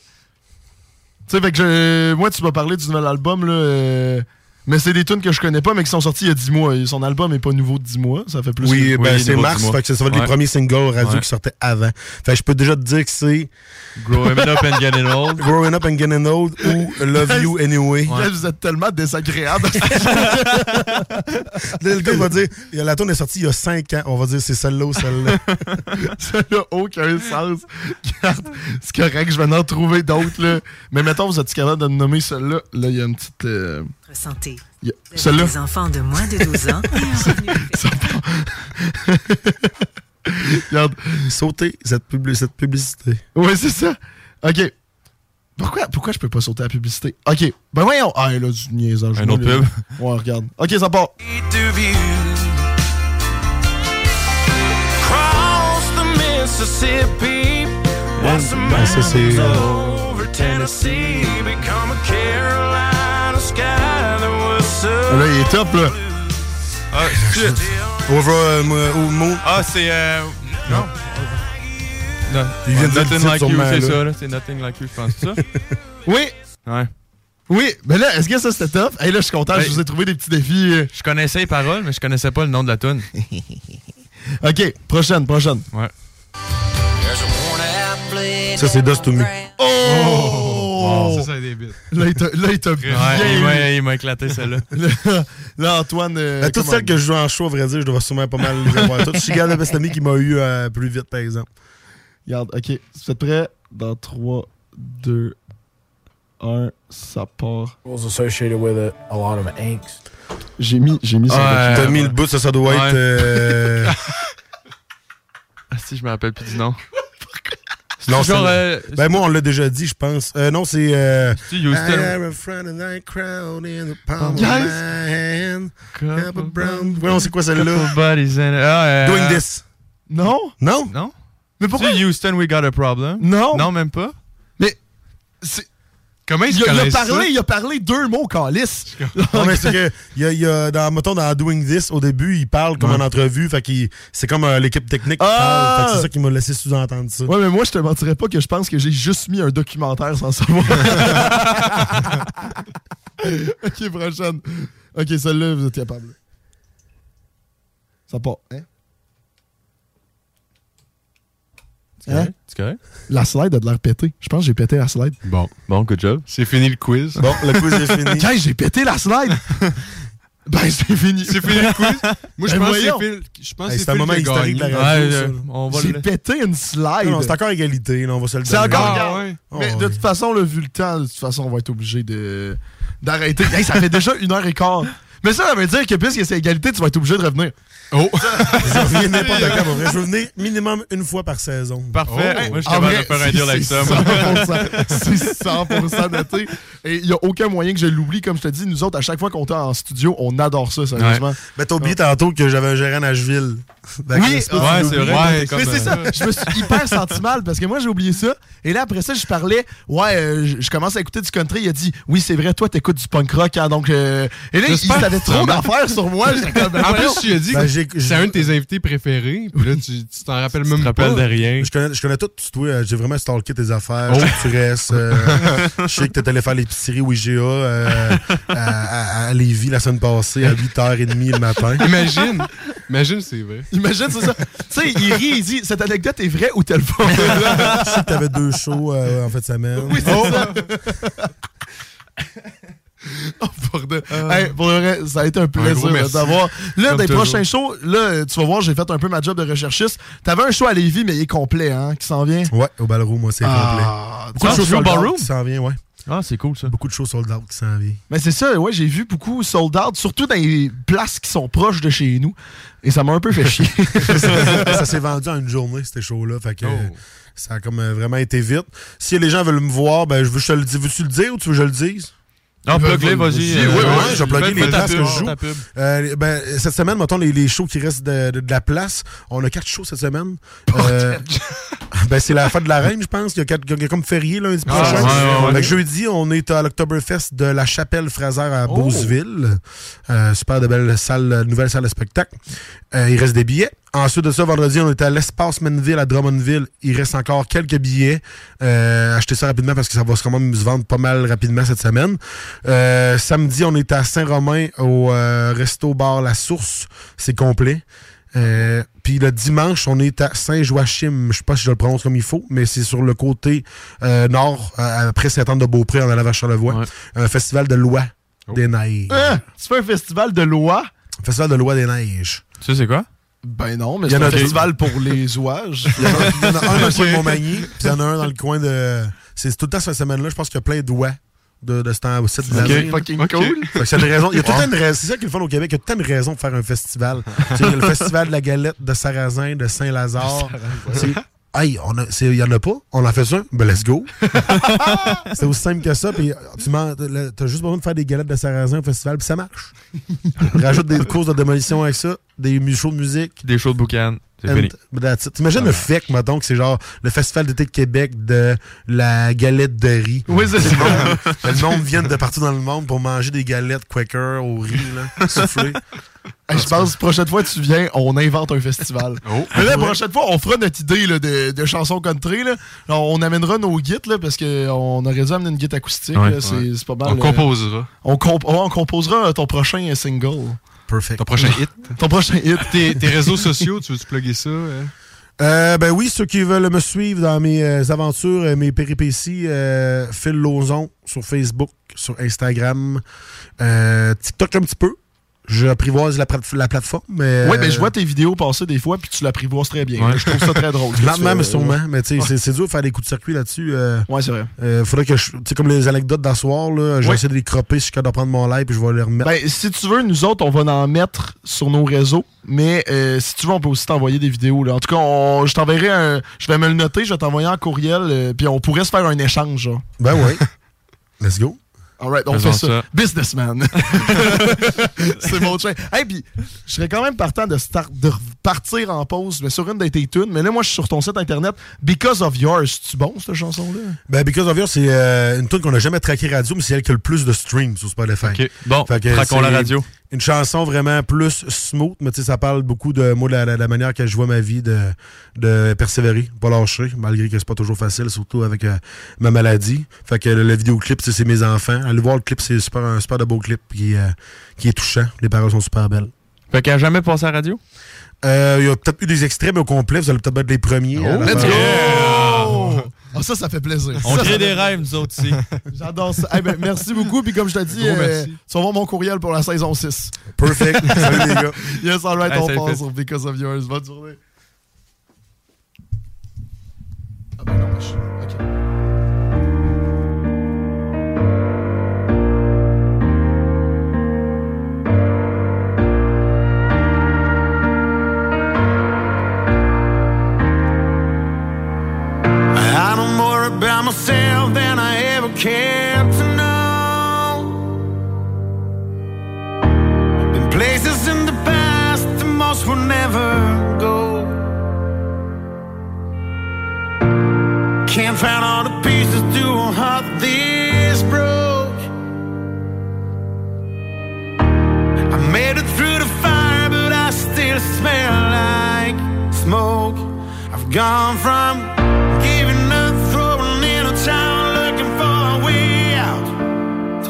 Tu sais, fait que je- moi, tu m'as parlé du nouvel album, là. euh, Mais c'est des tunes que je connais pas, mais qui sont sortis il y a 10 mois. Et Son album est pas nouveau de 10 mois. Ça fait plus Oui, que- ben, Oui, c'est mars, fait que ça va être Ouais. les premiers singles radio Ouais. qui sortaient avant. Fait que je peux déjà te dire que c'est Growing Up and Getting Old. Growing Up and Getting Old ou Love You Anyway. Là, vous êtes tellement désagréable. Là, le gars va dire, la tune est sortie il y a 5 ans. On va dire c'est celle-là ou celle-là. ça n'a aucun sens. C'est correct, je vais en trouver d'autres. là. Mais mettons, vous êtes capable de me nommer celle-là? Là, il y a une petite. euh, Santé. Celle-là. Des enfants de moins de 12 ans. Regarde. Sauter cette, publi- cette publicité. Oui, c'est ça. OK. Pourquoi, pourquoi je peux pas sauter la publicité? OK. Ben voyons. Ah, là, du niaisage. Un autre pub? Ouais, regarde. OK, ça part. Cross the Mississippi. Ben, ça, c'est. euh, over Tennessee? Become a Là, il est top, là. Ah, shit. Over euh, Moon. Ah, c'est. Euh... Non. Non. Il vient de Nothing Like You, c'est là. ça, là. C'est Nothing Like You, je pense. C'est ça? Oui. Ouais. Oui. Mais là, est-ce que ça, c'était top? Hey, là, je suis content. Je vous ai trouvé des petits défis. euh. Je connaissais les paroles, mais je connaissais pas le nom de la tune. OK. Prochaine, prochaine. Ouais. Ça, c'est Dust to Me. Oh! Ça des bits. Là, il t'a bien. Ouais, il m'a- il m'a éclaté celle-là. Là, Antoine. euh, toutes celles que je joue en show, à vrai dire, je devrais sûrement pas mal les avoir toutes. Je suis le best ami qui m'a eu euh, plus vite, par exemple. Regarde, OK. Vous êtes prêts? Dans 3, 2, 1, ça part. was associated with it, a lot of angst. J'ai mis, j'ai mis ça. Ouais. T'as mis le bout, ça, ça doit être. Euh, Ah, si, je me rappelle plus du nom. Non, genre. euh, Ben, moi, on l'a déjà dit, je pense. Euh, non, c'est. Euh, c'est Houston. I have a Friday night crowd in the palm of Yes. my hand. Have a brown. Ouais, on sait quoi celle-là? Ah, euh, Doing this. Non? Non? Non? Mais pourquoi? C'est Houston, we got a problem. Non. Non, même pas. Mais. c'est- Comment Il se a, il a connaissent ça? parlé, il a parlé deux mots calice. Non, mais c'est que, il a, il y a, dans, mettons, dans Doing This, au début, il parle comme en entrevue, fait qu'il, c'est comme euh, l'équipe technique qui Ah! parle. Fait c'est ça qui m'a laissé sous-entendre ça. Ouais, mais moi, je te mentirais pas que je pense que j'ai juste mis un documentaire sans savoir. ok, prochaine. Ok, celle-là, vous êtes capable. Ça part. Hein? Hein? C'est correct? La slide a de l'air pété. Je pense que j'ai pété la slide. Bon. Bon, good job. C'est fini le quiz. Bon, le quiz est fini. Quand j'ai pété la slide! ben, c'est fini. C'est fini le quiz? Moi, je Ben, pense que c'est Phil. Je pense Hey, que c'est un moment historique de la radio, Ouais, euh, là. on va J'ai le. pété une slide. Non, non, c'est encore égalité, là, on va se le C'est encore, Ah, ouais. Mais Oh, de ouais. toute façon, là, vu le temps, de toute façon, on va être obligé de d'arrêter. Hey, ça fait déjà une heure et quart. Mais ça, ça veut dire que puisque c'est égalité, tu vas être obligé de revenir. Oh! Je reviens n'importe quand, pour vrai. Je veux venir minimum une fois par saison. Parfait. Oh. Moi, je suis En capable vrai, de faire un c'est- deal avec ça. 100%, C'est 100% noté. Et il n'y a aucun moyen que je l'oublie. Comme je te dis, nous autres, à chaque fois qu'on est en studio, on adore ça, sérieusement. Ben, t'as oublié tantôt que j'avais un gérant à Nashville. Que Oui, c'est pas ouais, c'est vrai. Ouais, c'est comme, Mais c'est euh, ça, je me suis hyper senti mal parce que moi j'ai oublié ça. Et là après ça, je parlais, ouais, euh, je- commence à écouter du country. Il a dit, oui, c'est vrai, toi t'écoutes du punk rock. hein, donc, euh, et là, il J'espère avait trop d'affaires sur moi. comme, ben, En plus, tu as dit Ben, c'est un de tes invités préférés, puis là, tu t'en rappelles Tu même te pas. rappelles de rien. Je connais, je connais tout, toi. euh, J'ai vraiment stalké tes affaires. Je sais que tu restes. euh, je sais que t'es allé faire l'épicerie au IGA euh, à, à, à Lévis la semaine passée à 8h30 le matin. Imagine! Imagine, c'est vrai. Imagine, c'est ça. tu sais, il rit, il dit, cette anecdote est vraie ou t'elle pas? Je sais que t'avais deux shows euh, en fait de semaine. Oui, c'est ça. Oh, bordel. Hey, pour le vrai, ça a été un plaisir d'avoir. Là, des prochains shows, là, tu vas voir, j'ai fait un peu ma job de recherchiste. T'avais un show à Lévis, mais il est complet, hein, qui s'en vient? Ouais, au Ballroom, moi, c'est Ah, complet. Beaucoup de joues au Ballroom? qui s'en vient, ouais. Ah, c'est cool ça. Beaucoup de choses sold out qui s'en viennent. Mais c'est ça, ouais, j'ai vu beaucoup sold out, surtout dans les places qui sont proches de chez nous. Et ça m'a un peu fait chier. ça s'est vendu en une journée, ces shows-là. Fait que euh, ça a comme euh, vraiment été vite. Si les gens veulent me voir, ben, je veux, que je te le dise. Veux-tu le dire ou tu veux que je le dise? Non, plug-les, vas-y. Oui, Euh, oui, ouais, oui, je vais plugger fais les places que je joue. Euh, ben, cette semaine, mettons, les, les shows qui restent de, de- de la place. On a quatre shows cette semaine. Euh, ben, c'est la fête de la reine, je pense. Il y a, quatre- il y a comme férié lundi Ah, prochain. ouais, jeudi, on est à l'Octoberfest de la Chapelle Fraser à Oh. Beauceville. Euh, super de belle salle, nouvelle salle de spectacle. Euh, il reste des billets. Ensuite de ça, vendredi, on est à l'Espace Manville à Drummondville. Il reste encore quelques billets. Euh, achetez ça rapidement parce que ça va quand même se vendre pas mal rapidement cette semaine. Samedi, on est à Saint-Romain au Resto Bar La Source. C'est complet. Euh, Puis le dimanche, on est à Saint-Joachim. Je sais pas si je le prononce comme il faut, mais c'est sur le côté euh, nord, euh, après Saint-Anne-de-Beaupré, en allant vers Charlevoix. Un festival de loi des neiges. Hein? Tu fais un festival de loi? Festival de loi des neiges. Ça, c'est quoi? Ben non, mais Il y c'est en un festival pour les ouages. Il y en a, un dans le coin de Montmagny, puis il y en a un dans le coin de. C'est tout le temps cette semaine-là, je pense qu'il y a plein de doigts de, de ce temps aussi de Ok, l'année. fucking Ok. cool. C'est a raison. C'est ça qui est le fun au Québec. Il y a tout une raison de faire un festival. Il y a le festival de la galette de Sarrasin, de Saint-Lazare. C'est- Hey, on a- c'est- il y en a pas? On en fait ça? Ben, let's go! c'est aussi simple que ça. Puis tu t'as juste besoin de faire des galettes de Sarrasin au festival, puis ça marche. Rajoute des courses de démolition avec ça, des shows de musique. Des shows de boucan. T'imagines le FEC, mettons, que c'est genre le Festival d'été de Québec de la galette de riz. Oui, c'est le ça. monde, le monde vient de partout dans le monde pour manger des galettes Quaker au riz, là, soufflées. Hey, je pense, prochaine fois que tu viens, on invente un festival. Mais là, prochaine fois, on fera notre idée là, de, de chansons country. Là. Alors, on amènera nos guides, là, parce qu'on aurait dû amener une guide acoustique. Ouais. c'est Ouais. c'est pas mal. On euh, composera. On, comp- on composera ton prochain single. Perfect. Ton prochain hit? Ton prochain hit. Tes, tes réseaux sociaux, tu veux-tu plugger ça? euh? Euh, ben oui, ceux qui veulent me suivre dans mes euh, aventures, euh, mes péripéties, euh, Phil Lozon sur Facebook, sur Instagram, euh, TikTok un petit peu. J'apprivoise la, la plateforme. Mais, Oui, mais je vois tes vidéos passer des fois, puis tu l'apprivoises très bien. Ouais. Je trouve ça très drôle. Lentement, mais euh, sûrement. Mais tu sais, c'est- dur de faire des coups de circuit là-dessus. Euh, ouais, c'est vrai. euh, faudrait que je. Tu sais, comme les anecdotes d'asseoir, là, j'ai Ouais. essayé de les cropper si je suis prendre mon live puis je vais les remettre. Ben, si tu veux, nous autres, on va en mettre sur nos réseaux. Mais euh, si tu veux, on peut aussi t'envoyer des vidéos. Là. En tout cas, on- je t'enverrai un. Je vais me le noter, je vais t'envoyer en courriel. euh, puis on pourrait se faire un échange. Genre. Ben oui. Let's go. Alright, on Faisons fait ça. ça. Businessman. c'est mon train. Hey, puis je serais quand même partant de, start, de partir en pause, mais sur une de tes tunes. Mais là, moi, je suis sur ton site internet. Because of Yours. C'est-tu bon, cette chanson-là? Ben, Because of Yours, c'est euh, une tune qu'on n'a jamais traquée radio, mais c'est elle qui a le plus de streams sur Spotify. Ok. Bon, Fait que traquons la radio. Une chanson vraiment plus smooth, mais tu sais, ça parle beaucoup de moi, de la, la- la manière que je vois ma vie, de, de persévérer, pas lâcher, malgré que c'est pas toujours facile, surtout avec euh, ma maladie. Fait que le, le vidéoclip, tu sais, c'est mes enfants. Allez voir le clip, c'est super, un super de beau clip qui, euh, qui est touchant. Les paroles sont super belles. Fait qu'elle a jamais passé à la radio? Euh, Il y a peut-être eu des extraits, mais au complet, vous allez peut-être être les premiers. la Let's go! Ah, ça, ça fait plaisir. On Ça, crée ça des rêves, nous autres, ici. J'adore ça. Ben, merci beaucoup. Puis comme je t'ai dit, Gros euh, tu vas voir mon courriel pour la saison 6. Perfect. Salut les gars. Yes, all right, Hey, on passe sur Because of Yours. Bonne journée. Ah ben non, je- ok. More about myself than I ever cared to know. Been places in the past that most will never go. Can't find all the pieces to a heart this broke. I made it through the fire, but I still smell like smoke. I've gone from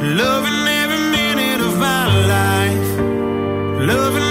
loving every minute of my life, loving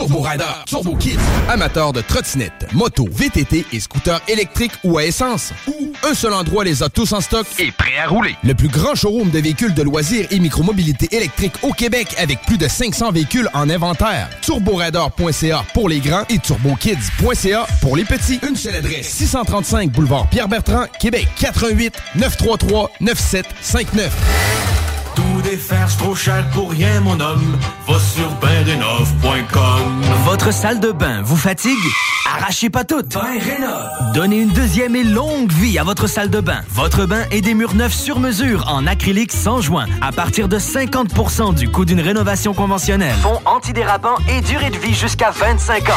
Turbo Rider, Turbo Kids, amateurs de trottinettes, motos, VTT et scooters électriques ou à essence. Ou un seul endroit les a tous en stock et prêt à rouler. Le plus grand showroom de véhicules de loisirs et micromobilité électrique au Québec avec plus de 500 véhicules en inventaire. TurboRider.ca pour les grands et TurboKids.ca pour les petits. Une seule adresse, 635 boulevard Pierre-Bertrand, Québec, 88 933 9759. Tout défaire, c'est trop cher pour rien, mon homme. Va sur bainrénov.com. Votre salle de bain vous fatigue? Arrachez pas toutes. Bain Rénov. Donnez une deuxième et longue vie à votre salle de bain. Votre bain et des murs neufs sur mesure en acrylique sans joint à partir de 50% du coût d'une rénovation conventionnelle. Fond antidérapant et durée de vie jusqu'à 25 ans.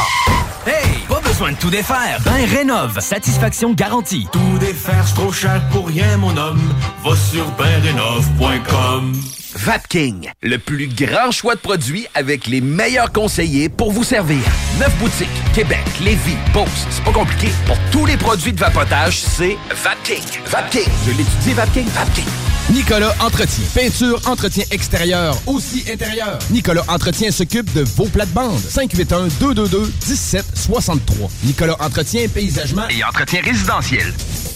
Hey, besoin de tout défaire. Bain Rénov. Satisfaction garantie. Tout défaire, c'est trop cher pour rien, mon homme. Va sur bainrénov.com. Vapking, le plus grand choix de produits avec les meilleurs conseillers pour vous servir. Neuf boutiques, Québec, Lévis, Beauce, c'est pas compliqué. Pour tous les produits de vapotage, c'est Vapking. Vapking, je l'étudie, Vapking, Vapking. Nicolas Entretien. Peinture, entretien extérieur, aussi intérieur. Nicolas Entretien s'occupe de vos plates-bandes. 581-222-1763. Nicolas Entretien, paysagement et entretien résidentiel.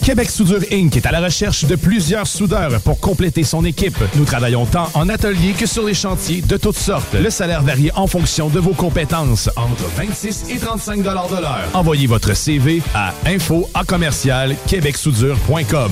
Québec Soudure Inc. est à la recherche de plusieurs soudeurs pour compléter son équipe. Nous travaillons tant en atelier que sur les chantiers de toutes sortes. Le salaire varie en fonction de vos compétences, entre 26 et 35 de l'heure. Envoyez votre CV à info à commercial québecsoudure.com.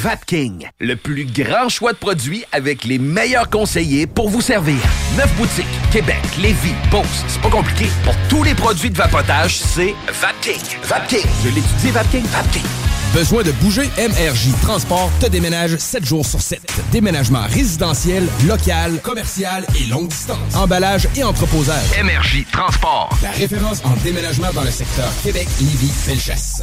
Vapking, le plus grand choix de produits avec les meilleurs conseillers pour vous servir. Neuf boutiques, Québec, Lévis, Beauce, c'est pas compliqué. Pour tous les produits de vapotage, c'est Vapking. Vapking, je l'étudie, Vapking, Vapking. Besoin de bouger? MRJ Transport te déménage 7 jours sur 7. Déménagement résidentiel, local, commercial et longue distance. Emballage et entreposage. MRJ Transport. La référence en déménagement dans le secteur Québec, Lévis, Felchasse.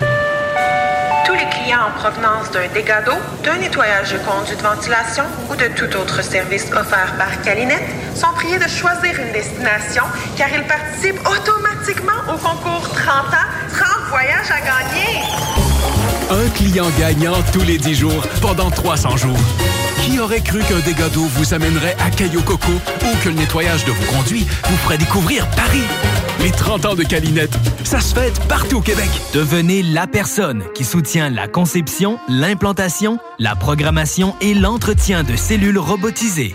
Tous les clients en provenance d'un dégât d'eau, d'un nettoyage de conduits de ventilation ou de tout autre service offert par Calinette sont priés de choisir une destination car ils participent automatiquement au concours 30 ans, 30 voyages à gagner. Un client gagnant tous les 10 jours pendant 300 jours. Qui aurait cru qu'un dégât d'eau vous amènerait à Caillou Coco ou que le nettoyage de vos conduits vous ferait découvrir Paris? Les 30 ans de Calinette, ça se fête partout au Québec. Devenez la personne qui soutient la conception, l'implantation, la programmation et l'entretien de cellules robotisées.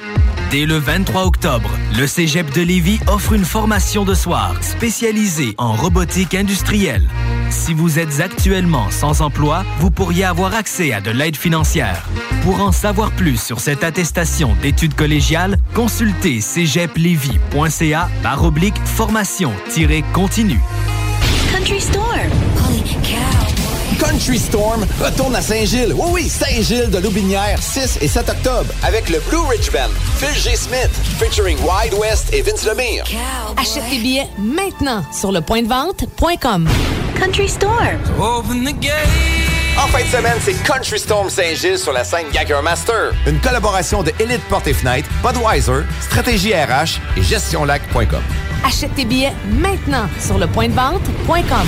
Dès le 23 octobre, le Cégep de Lévis offre une formation de soir spécialisée en robotique industrielle. Si vous êtes actuellement sans emploi, vous pourriez avoir accès à de l'aide financière. Pour en savoir plus sur cette attestation d'études collégiales, consultez cégeplevy.ca par oblique formation-continue. Country Store. Country Storm retourne à Saint-Gilles. Oui, oui, Saint-Gilles de Loubinière, 6 et 7 octobre, avec le Blue Ridge Band, Phil G. Smith, featuring Wide West et Vince Lemire. Achète tes billets maintenant sur lepointdevente.com. Country Storm. En fin de semaine, c'est Country Storm Saint-Gilles sur la scène Gagger Master. Une collaboration de Elite Porte et Fenêtre, Budweiser, Stratégie RH et GestionLac.com. Achète tes billets maintenant sur lepointdevente.com.